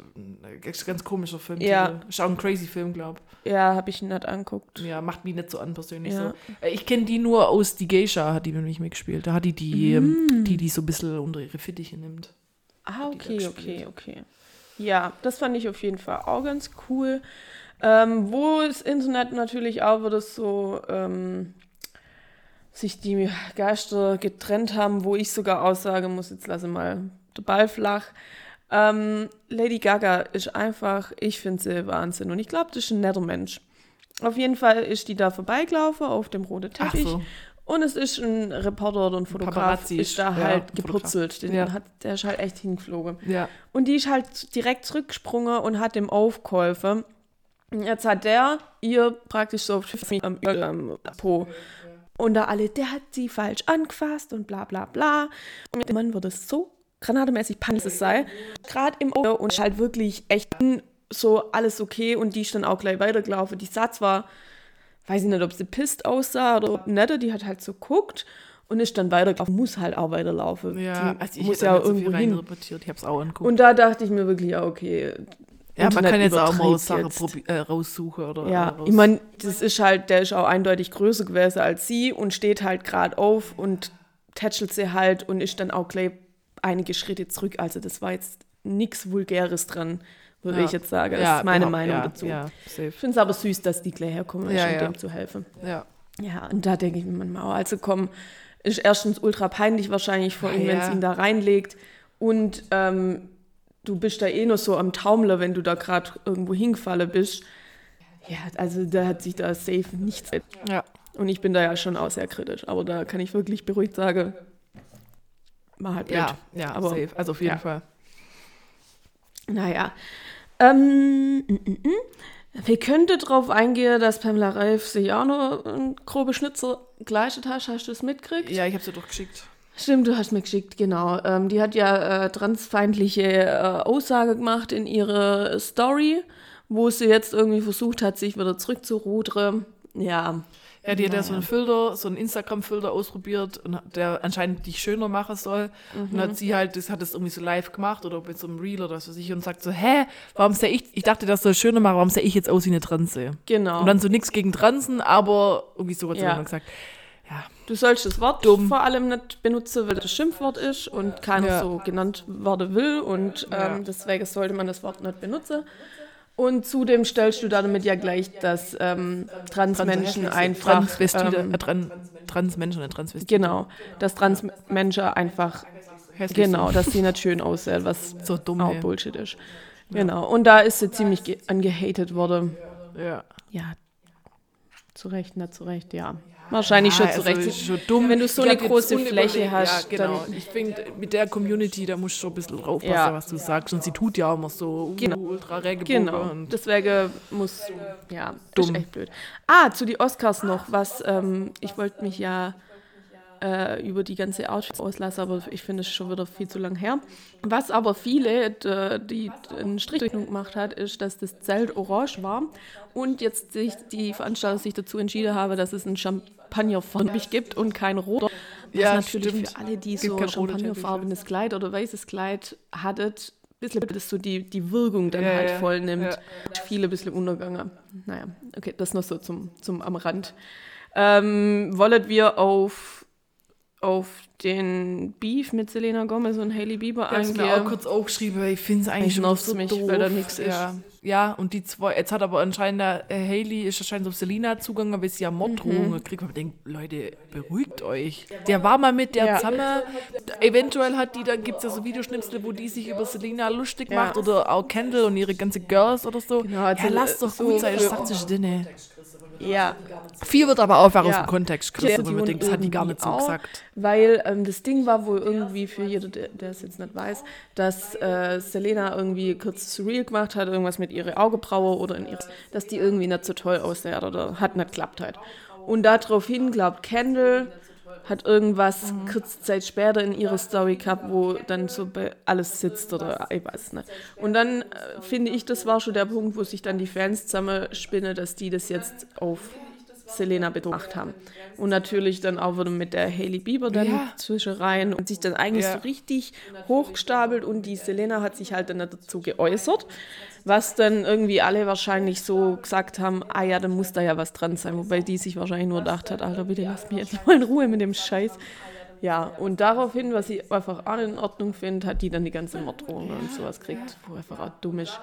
ganz, ganz komischer Film. Ja. Ist auch ein crazy Film, glaub. Ja, habe ich nicht anguckt. Ja, macht mich nicht so an persönlich Ja. so. Äh, Ich kenne die nur aus Die Geisha, hat die mich mitgespielt. Da hat die die, ähm, die, die so ein bisschen unter ihre Fittiche nimmt. Ah, okay, okay, okay. Ja, das fand ich auf jeden Fall auch ganz cool. Ähm, wo das Internet natürlich auch wieder so ähm, sich die Geister getrennt haben, wo ich sogar aussagen muss, jetzt lasse mal den Ball flach. Ähm, Lady Gaga ist einfach, ich finde sie Wahnsinn und ich glaube, das ist ein netter Mensch. Auf jeden Fall ist die da vorbeigelaufen auf dem roten Teppich. so. Und es ist ein Reporter oder ein Fotograf, Paparazzi ist da halt ja, geputzelt. Den Ja. hat, der ist halt echt hingeflogen. Ja. Und die ist halt direkt zurückgesprungen und hat dem aufgeholfen. Jetzt hat der ihr praktisch so am ähm, Po. Und da alle, der hat sie falsch angefasst und bla bla bla. Und der Mann würde so granatemäßig panisch sei. Gerade im Auto und halt wirklich echt so alles okay. Und die ist dann auch gleich weitergelaufen. Die sah zwar, weiß ich nicht, ob sie pisst aussah oder ob nicht, die hat halt so guckt und ist dann weitergelaufen. Muss halt auch weiterlaufen. Ja, die also ich muss ja da nicht so viel irgendwo hin. Ich habe es auch angeguckt. Und da dachte ich mir wirklich, ja, okay. Ja, man kann jetzt auch mal Sachen äh, raussuchen oder Ja, raus ich meine, das ist halt, der ist auch eindeutig größer gewesen als sie und steht halt gerade auf und tätschelt sie halt und ist dann auch gleich einige Schritte zurück. Also das war jetzt nichts Vulgäres dran, würde Ja. ich jetzt sagen. Das Ja, ist meine Meinung ja, dazu. Ich finde es aber süß, dass die gleich herkommen, Ja, um dem zu helfen. Ja. Ja, und da denke ich mir auch, also komm, ist erstens ultra peinlich wahrscheinlich vor ihm, wenn es Ja. ihn da reinlegt. Und ähm, du bist da eh noch so am Taumler, wenn du da gerade irgendwo hingefallen bist. Ja, also da hat sich da safe nichts. Ja. Und ich bin da ja schon auch sehr kritisch. Aber da kann ich wirklich beruhigt sagen, war halt blöd. Ja, ja, Aber- safe. Also auf jeden ja. Fall. Naja. Ähm, mm, mm, mm. wir könnten darauf eingehen, dass Pamela Reif sich auch noch ein grobe Schnitzer geleistet hat. Hast du das mitgekriegt? Ja, ich habe sie doch geschickt. Stimmt, du hast mir geschickt, genau. Ähm, die hat ja äh, transfeindliche äh, Aussage gemacht in ihrer Story, wo sie jetzt irgendwie versucht hat, sich wieder zurückzurudern. Ja. Ja, die hat ja so Naja. einen Filter, so einen Instagram-Filter ausprobiert, und der anscheinend dich schöner machen soll. Und Mhm. hat sie halt, das hat das irgendwie so live gemacht oder mit so einem Reel oder was weiß ich und sagt so, hä, warum sehe ich, ich dachte, das soll schöner machen, warum sehe ich jetzt aus wie eine Transe? Genau. Und dann so nichts gegen Transen, aber irgendwie so hat sie Ja. gesagt. Ja, Du sollst das Wort Dumm. vor allem nicht benutzen, weil das Schimpfwort ist und keiner Ja. so genannt werden will und ähm, deswegen sollte man das Wort nicht benutzen. Und zudem stellst du damit ja gleich, dass ähm, Transmenschen einfach. Transvestite, ähm, äh, Tran, Transmenschen und Transvestite. genau, dass Transmenschen einfach. Hässlich Genau, dass sie nicht schön aussehen, was So dumm, auch ey. Bullshit ist. Genau. Und da ist sie ziemlich ge- angehatet worden. Ja. Ja, zu Recht, nicht zu Recht, ja. Wahrscheinlich schon zu Recht. Also schon dumm. Wenn du so Ich eine große Fläche hast, ja, genau. dann- Ich finde, mit der Community, da musst du schon ein bisschen aufpassen, Ja. was du sagst. Und sie tut ja immer so uh, Genau. ultra Regenbogen. Genau. Und Deswegen muss, ja, Dumm. ist echt blöd. Ah, zu die Oscars noch, was, ähm, ich wollte mich ja äh, über die ganze Outfits auslassen, aber ich finde es schon wieder viel zu lang her. Was aber viele, die einen Strich gemacht hat, ist, dass das Zelt orange war und jetzt sich die Veranstalter sich dazu entschieden haben, dass es einen Champagnerfarbig gibt und kein roter. Was Ja, natürlich stimmt. für alle, die so champagnerfarbenes Kleid oder weißes Kleid hattet, ein bisschen, dass so die, die Wirkung dann Ja, halt ja, voll nimmt. ja. Viele ein bisschen untergegangen. Naja, okay, das noch so zum, zum am Rand. Ähm, wollen wir auf, auf den Beef mit Selena Gomez und Hailey Bieber ich habe es mir auch kurz aufgeschrieben, weil ich finde es eigentlich schon so mich, doof. weil da nix ist. Ja. ja, und die zwei, jetzt hat aber anscheinend der äh, Hailey ist anscheinend auf Selina zugegangen, weil sie ja Morddrohungen Mhm. kriegt. Man denkt, Leute, beruhigt euch. Der war mal mit der Ja. zusammen. Eventuell hat die, dann gibt es ja so Videoschnipsel, wo die sich über Selina lustig Ja. macht oder auch Kendall und ihre ganze Girls oder so. Genau, also ja, lass doch so gut sein, für- sagt sich Dinge. Ja, Viel wird aber auch einfach Ja. aus dem Kontext gerissen, denkt, das hat die gar nicht so auch- gesagt. weil ähm, das Ding war wohl irgendwie für jeder, der es jetzt nicht weiß, dass äh, Selena irgendwie kurz surreal gemacht hat, irgendwas mit ihrer Augenbraue oder in ihr, dass die irgendwie nicht so toll aussah oder hat nicht geklappt halt. Und daraufhin glaubt Kendall, hat irgendwas Mhm. kurze Zeit später in ihrer Story gehabt, wo dann so alles sitzt oder ich weiß nicht. Und dann äh, finde ich, das war schon der Punkt, wo sich dann die Fans zusammenspinnen, dass die das jetzt auf Selena bedacht haben. Und natürlich dann auch wieder mit der Hailey Bieber dann Ja. zwischen rein und sich dann eigentlich Ja. so richtig hochgestapelt und die Selena hat sich halt dann dazu geäußert, was dann irgendwie alle wahrscheinlich so gesagt haben, ah ja, dann muss da ja was dran sein, wobei die sich wahrscheinlich nur gedacht hat, Alter, bitte lass mich jetzt mal in Ruhe mit dem Scheiß. Ja, und daraufhin, was ich einfach auch in Ordnung finde, hat die dann die ganze Morddrohung und sowas kriegt, wo einfach auch dumm ist.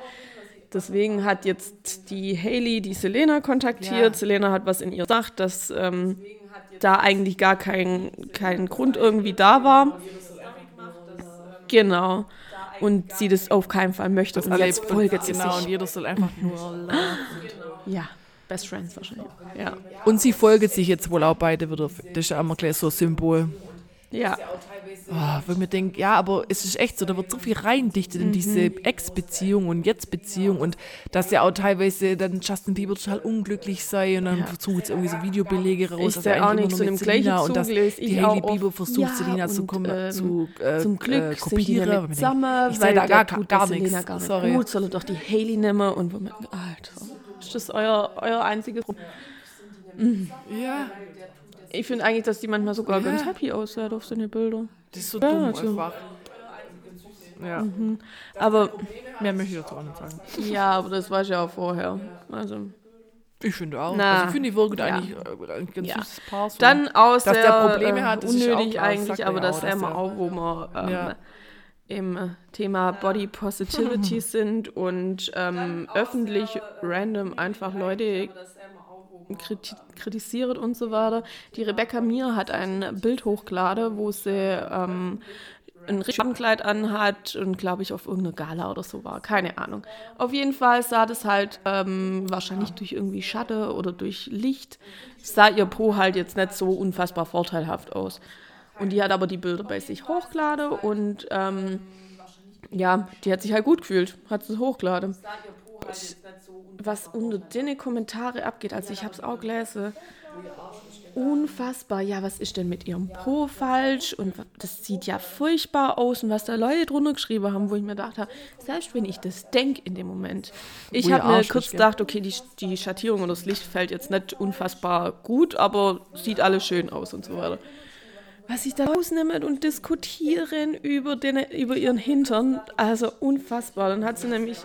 Deswegen hat jetzt die Hailey die Selena kontaktiert. Ja. Selena hat was in ihr gesagt, dass ähm, da eigentlich gar kein, kein Grund irgendwie da war. Genau. Und sie das auf keinen Fall möchte. und jetzt folgt sie genau, und sich. jeder soll einfach nur. Ja, Best Friends wahrscheinlich. Ja. Und sie folgen sich jetzt wohl auch beide wieder. Das ist ja immer gleich so ein Symbol. Ja. Oh, wenn man denkt, ja, aber es ist echt so, da wird so viel reindichtet in diese Ex-Beziehung und Jetzt-Beziehung und dass ja auch teilweise dann Justin Bieber total unglücklich sei und dann Ja. versucht jetzt irgendwie so Videobelege raus. Ich dass er auch eigentlich nicht immer zu nur dem mit Selina und dass die Hailey auch Bieber versucht, Ja, Selina zu, und, kommen, ähm, zu, äh, Zum Glück äh, sind die kopieren. ich zusammen, denk, ich sehe weil da gar, gar der nichts. Gar nicht Sorry. gut, soll er doch die Hailey nehmen und wo man, Alter, ist das euer, euer einziges Problem? Ja, Ich finde eigentlich, dass die manchmal sogar Ja. ganz happy aussehen auf so eine Bilder. das ist so Ja, dumm also- einfach. Ja, Aber mehr möchte ich dazu auch nicht sagen. ja, aber das war ich ja auch vorher. Also Ich finde auch. Na, also ich finde, die wirken ja. eigentlich äh, ein ganz Ja. süßes Paar. So. dann aus Dass der, der Probleme hat, äh, ist auch unnötig eigentlich, er aber das dass wir auch, wo wir ähm, Ja. im Thema Body Positivity sind und ähm, öffentlich random einfach Leute kritisiert und so weiter. Die Rebecca Mir hat ein Bild hochgeladen, wo sie ähm, ein Abendkleid anhat und glaube ich auf irgendeiner Gala oder so war. Keine Ahnung. Auf jeden Fall sah das halt ähm, wahrscheinlich durch irgendwie Schatten oder durch Licht, sah ihr Po halt jetzt nicht so unfassbar vorteilhaft aus. Und die hat aber die Bilder bei sich hochgeladen und ähm, ja, die hat sich halt gut gefühlt, hat sie hochgeladen. Was unter den Kommentare abgeht, also ich habe es auch gelesen, unfassbar. Ja, was ist denn mit ihrem Po falsch? Und das sieht ja furchtbar aus. Und was da Leute drunter geschrieben haben, wo ich mir gedacht habe, selbst wenn ich das denke in dem Moment. Ich habe mir kurz gedacht, okay, die, die Schattierung und das Licht fällt jetzt nicht unfassbar gut, aber sieht alles schön aus und so weiter. Was sich da rausnehmen und diskutieren über, den, über ihren Hintern, also unfassbar. Dann hat sie nämlich,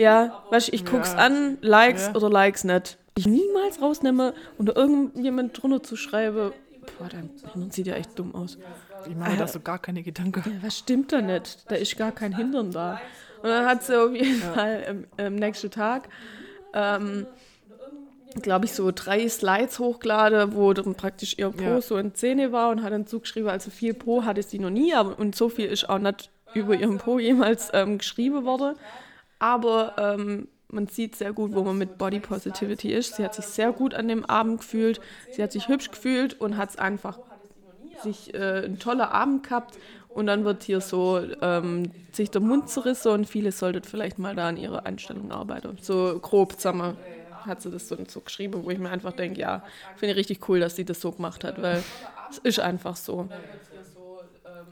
ja, weißt du, ich guck's Ja. an, Likes Ja. oder Likes nicht. Ich niemals rausnehme und irgendjemand drunter zu schreiben, boah, dein Hintern sieht ja echt dumm aus. Ich mache da so gar keine Gedanken. Ja, was stimmt da nicht? Da ist gar kein Hintern da. Und dann hat sie auf jeden Fall am, am nächsten Tag, ähm, glaube ich, so drei Slides hochgeladen, wo dann praktisch ihr Po Ja. so in Szene war und hat dann zugeschrieben, also viel Po hatte sie noch nie, aber und so viel ist auch nicht über ihren Po jemals ähm, geschrieben worden. Aber ähm, man sieht sehr gut, wo man mit Body Positivity ist. Sie hat sich sehr gut an dem Abend gefühlt. Sie hat sich hübsch gefühlt und hat es einfach sich äh, ein toller Abend gehabt. Und dann wird hier so ähm, sich der Mund zerrissen und viele solltet vielleicht mal da an ihrer Einstellung arbeiten. So grob zusammen hat sie das so, so geschrieben, wo ich mir einfach denke, ja, finde ich richtig cool, dass sie das so gemacht hat, weil es ist einfach so.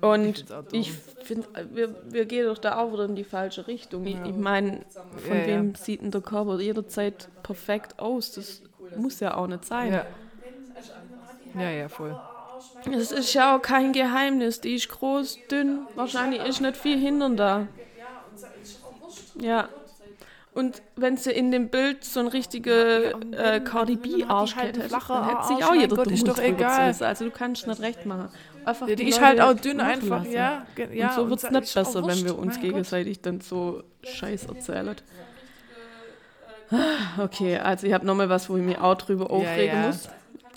Und auch dumm. ich finde, wir, wir gehen doch da auch wieder in die falsche Richtung. Ich, ich meine, von Ja, ja. wem sieht denn der Körper jederzeit perfekt aus? Das muss ja auch nicht sein. Ja. Ja, ja, voll. Es ist ja auch kein Geheimnis. Die ist groß, dünn, wahrscheinlich ist nicht viel Hintern da. Ja. Und wenn sie in dem Bild so ein richtige äh, Cardi B Arsch halt einen hätte, dann hätte sich auch jeder Gott, den ist doch egal. Also du kannst nicht recht machen. Einfach Ja, die die ist halt auch dünn einfach, lassen. ja. ja und so wird es nicht besser, wenn wir wurscht, uns mein Gott. gegenseitig dann so Scheiß erzählen. Ah, Okay, also ich habe nochmal was, wo ich mich auch drüber aufregen ja. muss.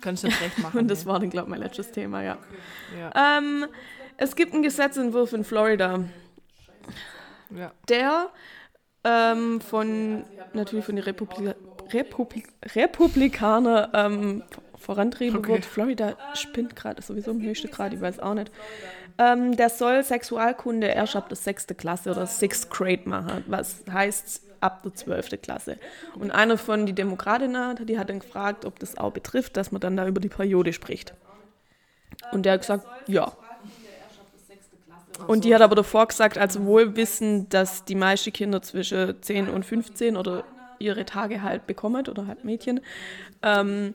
Kannst du nicht recht machen. Und das war dann, glaube ich, mein letztes Thema, ja. Ja. Ähm, es gibt einen Gesetzentwurf in Florida, ja. der ähm, von natürlich von den Republi Republi Republikanern ähm, vorantrieben Okay. wird. Florida spinnt gerade sowieso im höchsten Grad, ich weiß auch nicht. Ähm, der soll Sexualkunde erst ab der sechsten Klasse oder Sixth Grade machen, was heißt ab der zwölften Klasse. Und einer von den Demokratinnen, die hat dann gefragt, ob das auch betrifft, dass man dann da über die Periode spricht. Und der hat gesagt, ja. Und die hat aber davor gesagt, also wohl wissen, dass die meisten Kinder zwischen 10 und 15 oder ihre Tage halt bekommen oder halt Mädchen. Ähm,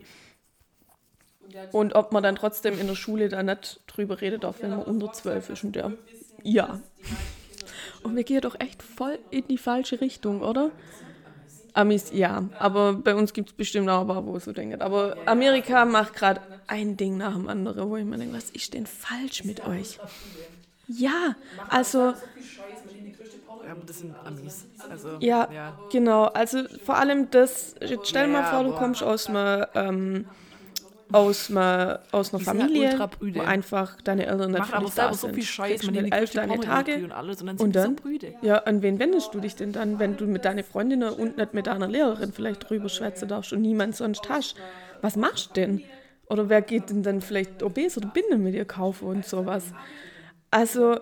und ob man dann trotzdem in der Schule da nicht drüber redet, auch wenn man unter 12 ist. Und der, ja. Und wir gehen doch echt voll in die falsche Richtung, oder? Amis, ja. Aber bei uns gibt es bestimmt auch ein paar, wo es so denken. Aber Amerika macht gerade ein Ding nach dem anderen, wo ich mir denke, was ist denn falsch mit euch? Ja, also ja, aber das sind Amis. Also, Ja, ja. genau. Also vor allem das, jetzt stell dir mal Ja, vor, du aber- kommst aus einer, ähm, aus einer, aus einer sind Familie, wo einfach deine Eltern aber dich da selber so sind. viel Scheiß, man die elf deine Tage. und alles und dann Und sind die dann? so brüde. Ja, an wen wendest du dich denn dann, wenn du mit deiner Freundin und nicht mit deiner Lehrerin vielleicht drüber schwätzen darfst und niemand sonst hast? Was machst du denn? Oder wer geht denn dann vielleicht OBs oder Binde mit dir kaufen und sowas? Also,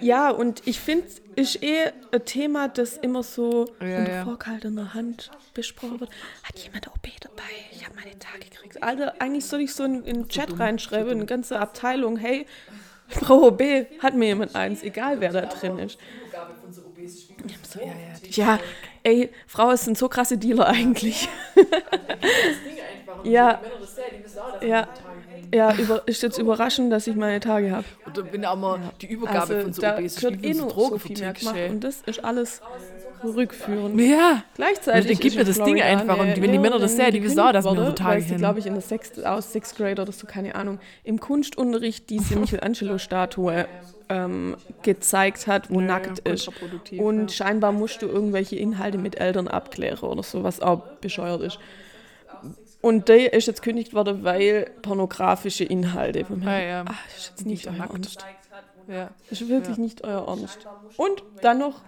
ja, und ich finde, es ist eh ein Thema, das immer so Ja, unter ja. vorgehaltener Hand besprochen wird. Hat jemand ein OB dabei? Ich habe meine Tage gekriegt. Alter, eigentlich soll ich so in, den Chat reinschreiben, eine ganze Abteilung, hey, Frau OB, hat mir jemand eins, egal wer da drin ist. So, ja, ja, ja, ey, Frauen sind so krasse Dealer eigentlich. ja, ja, ja über, ist jetzt überraschend, dass ich meine Tage habe. Und wenn auch mal die Übergabe Also von so ist, wie eh nur Drogen so gemacht und das ist alles rückführend. Ja, Gleichzeitig Also, gib ist mir das Ding Florida einfach und wenn die Männer das sehen, die wissen auch, dass wir wurde, Tage haben. glaube ich, in der Sechst, aus Sixth Grade oder so, keine Ahnung, im Kunstunterricht diese Michelangelo-Statue ähm, gezeigt hat, wo nackt ist. kontraproduktiv, Und scheinbar musst du irgendwelche Inhalte mit Eltern abklären oder so, was auch bescheuert ist. Und der ist jetzt kündigt worden, weil pornografische Inhalte. Wo man Ah, ja. Das ist jetzt nicht euer nackt. Ernst. Ja. Ist wirklich Ja. nicht euer Ernst. Und dann noch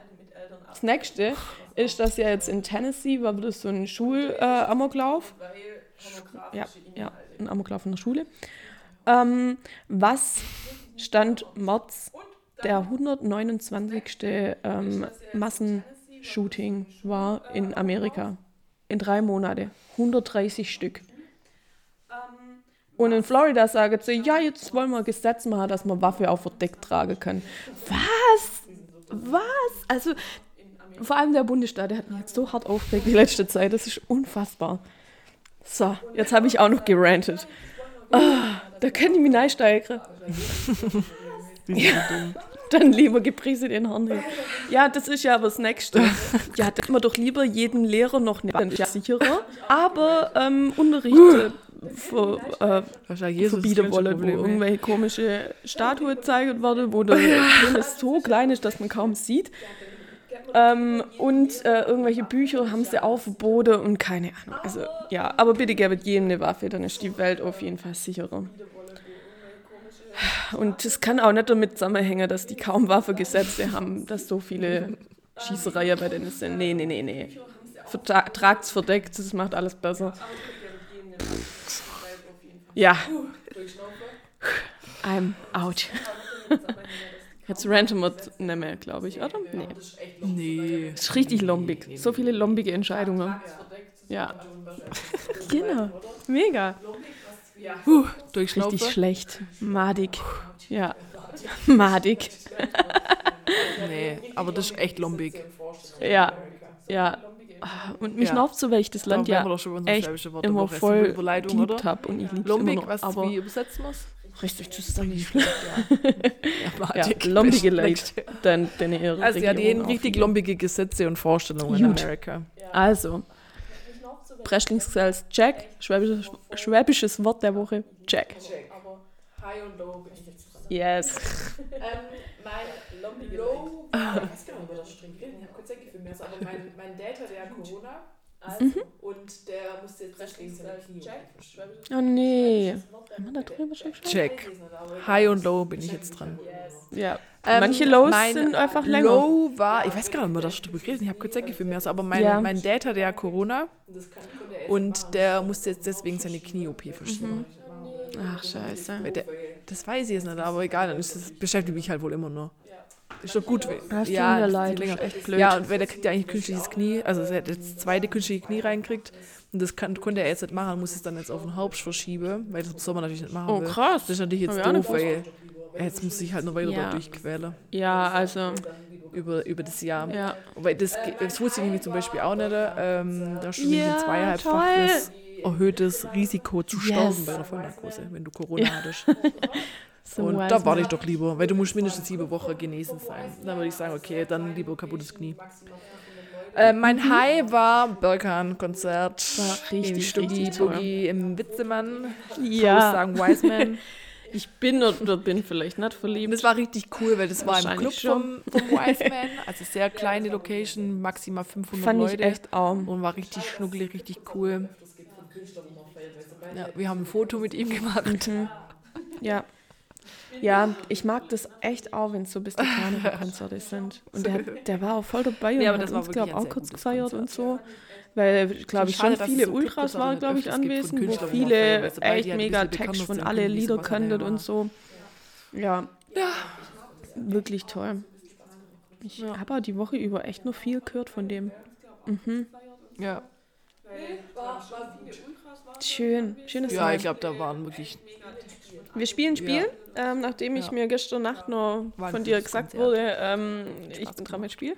das nächste ist, dass ja jetzt in Tennessee war wieder so ein Schul-Amoklauf. ja, ja, ein Amoklauf in der Schule. Ähm, was stand März der 129. Ähm, Massenshooting war in Amerika. In drei Monate. 130 Stück. Und in Florida sagen sie, ja, jetzt wollen wir ein Gesetz machen, dass man Waffe auch verdeckt tragen kann. Was? Was? Also, vor allem der Bundesstaat, der hat mich jetzt so hart aufgeregt die letzte Zeit. Das ist unfassbar. So, jetzt habe ich auch noch gerantet. Ah, da kann ich mich einsteigern. Dann lieber gepriesen den Herrn. hier. Ja, das ist ja aber das Nächste. Ja, da man doch lieber jeden Lehrer noch nennen, ja, sicherer. Aber ähm, Unterricht äh, ver, äh, Jesus verbieten wollen, wo irgendwelche komische Statue gezeigt werden, wo der Penis so klein ist, dass man kaum sieht. Ähm, und äh, irgendwelche Bücher haben sie auch verboten und keine Ahnung. Also ja, aber bitte gebt jedem eine Waffe, dann ist die Welt auf jeden Fall sicherer. Und es kann auch nicht damit zusammenhängen, dass die kaum Waffengesetze haben, dass so viele Schießereien bei denen sind. Nee, nee, nee, nee. Vertra tragt's verdeckt, das macht alles besser. Ja. I'm out. Jetzt ranten wir nicht mehr, glaube ich, oder? Nee. Nee. Das ist richtig lombig. So viele lombige Entscheidungen. Ja. Genau. Mega. Durchschnaufe. Richtig schlecht. Madig. Ja. Madig. Nee, aber das ist echt lombig. Ja. Ja. Ah, Und mich Ja. nervt so, weil ich das Land ja echt immer voll geliebt habe und ich liebe immer Lombig, noch. was, aber wie übersetzen wir es? richtig, das ist dann nicht schlecht. Ja, Madig. lombige. Leute. Dann, ihre Also ja, die haben richtig lombige Gesetze und Vorstellungen in Gut. Amerika. Also, Breschlingsgesetz, check. Schwäbisches, schwäbisches Wort der Woche, check. High und low bin ich jetzt dran. Yes. mein Low, ich weiß gar nicht, ob das streng gilt. Ich habe kurz für mir, aber mein, mein Dad hat ja Corona. Mhm. Und der musste jetzt rechtlich seine Knie Oh nee. Haben wir da drüber schon geschaut? Check. High und Low bin ich jetzt dran. Ja. Ähm, Manche Lows mein sind einfach länger. Low war, ich weiß gar nicht, ob wir das drüber geredet ich habe kurz für mir, aber mein, Ja. mein Dad hatte ja Corona und der musste jetzt deswegen seine Knie-OP verschieben. Ach, scheiße. Der, das weiß ich jetzt nicht, aber egal, dann ist das beschäftigt mich halt wohl immer noch. Ist doch gut. Das tut ja, mir das ist leid, ist echt blöd. Ja, und weil der kriegt ja eigentlich künstliches Knie, also er hat jetzt das zweite künstliche Knie reinkriegt und das kann, konnte er jetzt nicht machen, muss es dann jetzt auf den Haupt verschieben, weil das soll man natürlich nicht machen. Oh, will. krass. Das ist natürlich jetzt ich doof, weil er jetzt muss sich halt noch weiter Ja. durchquälen Ja, also, über, über das Jahr. ja. Weil das, das wusste ich nämlich zum Beispiel auch nicht. Ähm, da ist schon Ja, ein zweieinhalbfaches erhöhtes Risiko zu sterben bei einer Vollnarkose, wenn du Corona hattest. So Und da warte ich doch lieber, weil du musst mindestens sieben Wochen genesen sein. Dann würde ich sagen, okay, dann lieber kaputtes Knie. Äh, mein High war Berghain-Konzert Mhm. War richtig, in Stuggi richtig. Boogie im Witzemann. Ich muss Ja, sagen, Wiseman. ich bin oder bin vielleicht nicht verliebt. das war richtig cool, weil das war im Club schon. vom, vom Wiseman. Also sehr kleine Location, maximal 500 Fand Leute. ich echt arm. Und war richtig schnuckelig, richtig cool. Ja, wir haben ein Foto mit ihm gemacht. Ja. Ja, ich mag das echt auch, wenn es so ein bisschen kleinere Konzerte sind. Und der, der war auch voll dabei und Ja, hat uns, glaube ein auch kurz gefeiert Konzert, und so. Weil, glaube ich, schon viele so Ultras waren, glaube ich, anwesend, wo viele die echt mega Text von alle die Lieder nehmen, und so. Ja. Wirklich toll. Ich habe auch die Woche über echt noch viel gehört von dem. Ja, Schön, schönes ja ich glaube, da waren wirklich. Wir spielen ein Spiel, ähm, nachdem ich Ja. mir gestern Nacht noch War von dir gesagt Konzert. wurde, ähm, ich bin dran mit Spiel.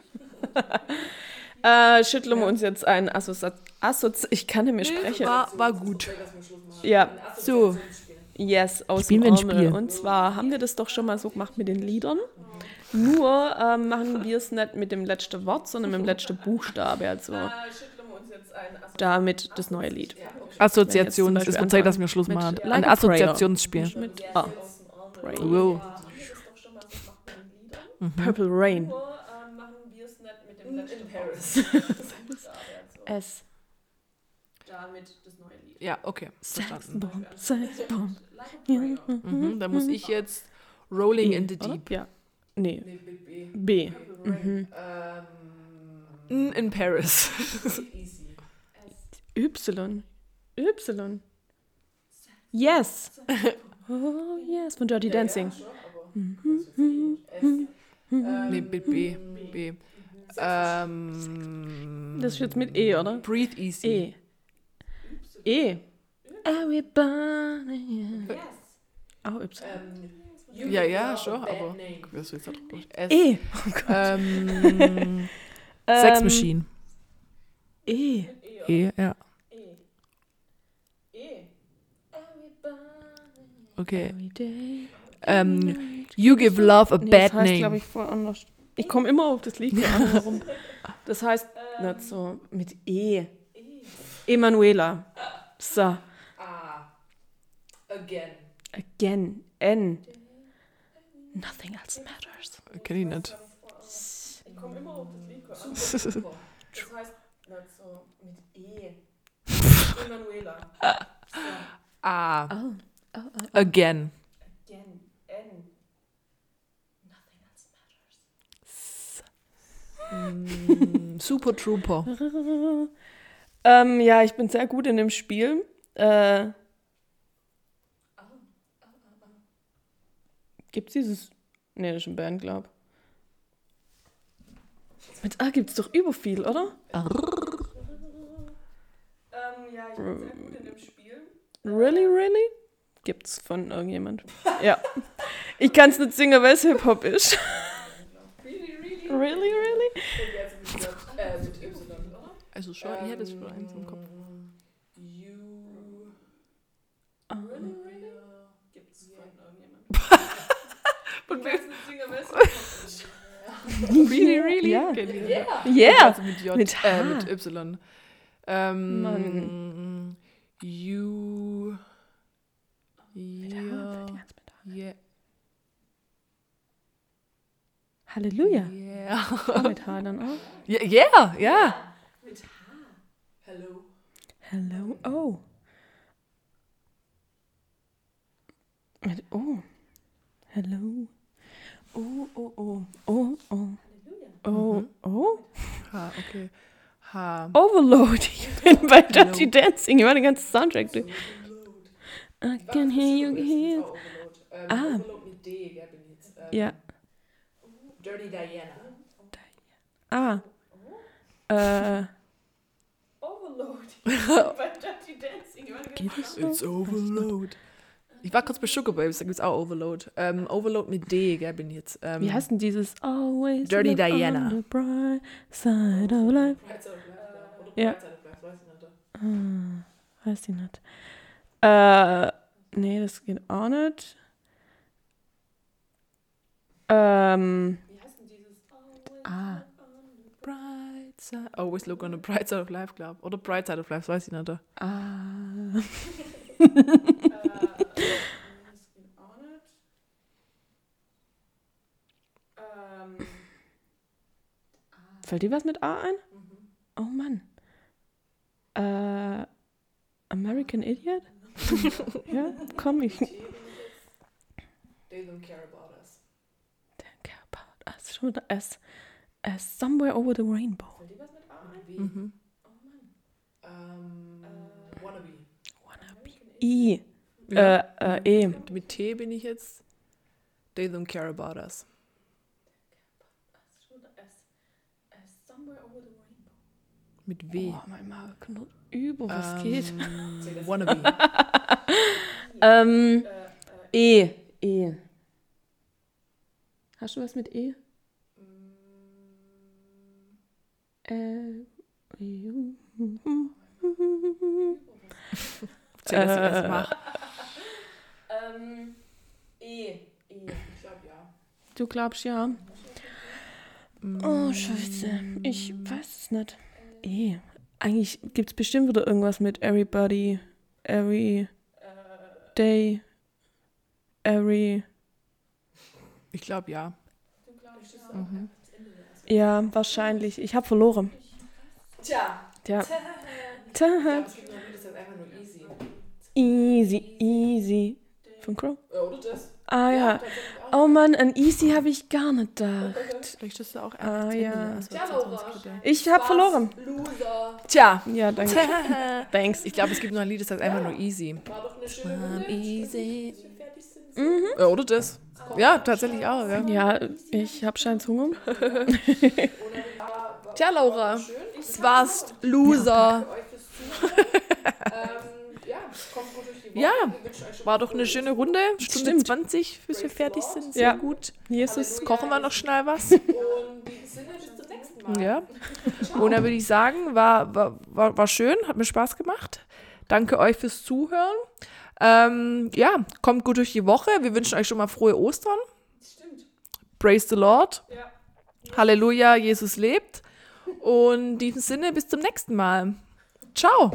äh, schütteln wir uns jetzt ein Assozi... Assozi ich kann nicht mehr sprechen. War, war gut. Ja, So, yes, aus Spielen dem. Spiel. Und zwar haben wir das doch schon mal so gemacht mit den Liedern. Nur ähm, machen wir es nicht mit dem letzten Wort, sondern mit dem letzten Buchstabe. Also damit das neue Lied. Wird Zeit, anfangen dass wir Schluss mit machen. Ein. Assoziationsspiel. Mit A. Pray. Wow. Purple Rain. S. Ja, okay. Verstanden. Bomb, Sex Bomb. Mhm, dann muss ich jetzt Rolling E, in the oder? Deep. Ja. Nee, B. B. Mhm. Ähm, in Paris. Y. Y. Yes. Oh, yes, von Dirty Dancing. nee, mit B. B. Ähm, Das ist jetzt mit E, oder? Breathe Easy. E. E. Everybody. Auch Y. Ja, ja, schon, aber. Was willst du da drauf? S. E. Ähm, Sex Ähm, Machine. E. E, ja. E. Okay. Every day. Ähm, you give love a Nee, bad das heißt, glaube name. ich, voll anders. Ich komme immer auf das Lied an, warum. Das heißt, nicht so mit E. Emanuela. So. Ah. Again. Again. N. Nothing else matters. Kenn ich nicht. Ich komme immer auf das Lied an. Das heißt, nicht so mit E. Emanuela. ah. Oh. Oh, oh. Again. Again. N. Nothing else Mm, Super Trooper. matters. ähm, ja, ich bin sehr gut in dem Spiel. Äh, Gibt's dieses. Nee, das ist ein Band, glaub. Mit A gibt's doch über viel, oder? Ähm, ja, ich bin sehr gut in dem Spiel. Really, really? Gibt's von irgendjemand. ja. Ich kann's nicht singen, weil es Hip-Hop ist. really, really? Also schon, ich hätte es schon eins im Kopf. Gibt's von irgendjemand. Und wer nicht singen, weil es Hip-Hop ist. Really, really? Ja. Ich nicht. Yeah. Also mit J, Mit Äh, mit Y. Ähm, Mann. You. Ja. Yeah. Halleluja. Yeah. Auch mit H dann auch. Ja, yeah, ja. Hello. Hello. Oh. Mit O. Hello. Oh, oh, oh. Oh, oh. Oh, oh. H, okay. H. Overload. Ich bin bei Dirty Dancing. Ich war den ganzen Soundtrack durch. I can hear you here. Ah. mit D, gell, bin ich jetzt. Ja. Dirty Diana. Ah. Äh. Overload. bei Dirty Dancing. Ich war den ganzen Geht es? It's Overload. Ich war kurz bei Sugar Babes, da gibt es auch Overload. Ähm, Overload mit D, gell, bin ich jetzt. Ähm, Wie heißt denn dieses Always Dirty look Diana. on the bright side of life? Ja. Ah, weiß ich nicht. Äh, nee, das geht auch nicht. Ähm. Ah. Bright side. Always look on the bright side of life, glaub. Oder bright side of life, weiß ich nicht. Ah. Fällt dir was mit A ein? Oh Mann. Äh, American Idiot? ja, komm, ich. They don't care about us. Don't care about us. Schon wieder S. S. Somewhere over the rainbow. Mhm. Ähm, wannabe. I. Ja. Äh, äh, E. Mit, mit T bin ich jetzt. They don't care about us. Mit W. Oh, mein Magen knurrt über, was geht? Ähm, wannabe. Ähm, E. E. Hast du was mit E? Äh, Zähl, dass ich das mache. ähm, E. E. Ich glaube ja. Du glaubst ja. Oh, Scheiße. Ich weiß es nicht. E. Eigentlich gibt es bestimmt wieder irgendwas mit everybody, every day, every. Ich glaube ja. Mhm. Ja, wahrscheinlich. Ich habe verloren. Tja. Ja. Tja. Einfach nur easy. Easy, easy. Von Crow. Oder das? Ah ja. Oh Mann, an Easy habe ich gar nicht gedacht. Vielleicht ist du auch Ah, ja. ja. Ich habe verloren. Tja. Ja, danke. Thanks. Ich glaube, es gibt nur ein Lied, das heißt einfach nur easy. easy. Ja, oder das? Ja, tatsächlich auch, ja. Ja, ich habe scheins Hunger. Tja, Laura, das warst Loser. ja, war doch eine schöne Runde. Stunde Stimmt. 20, bis wir fertig sind. Sehr Ja. gut. Jesus. Kochen wir noch schnell was. Ja. Und dann würde ich sagen, war, war, war, war schön, hat mir Spaß gemacht. Danke euch fürs Zuhören. Ähm, ja, kommt gut durch die Woche. Wir wünschen euch schon mal frohe Ostern. Stimmt. Praise the Lord. Halleluja, Jesus lebt. Und in diesem Sinne, bis zum nächsten Mal. Ciao.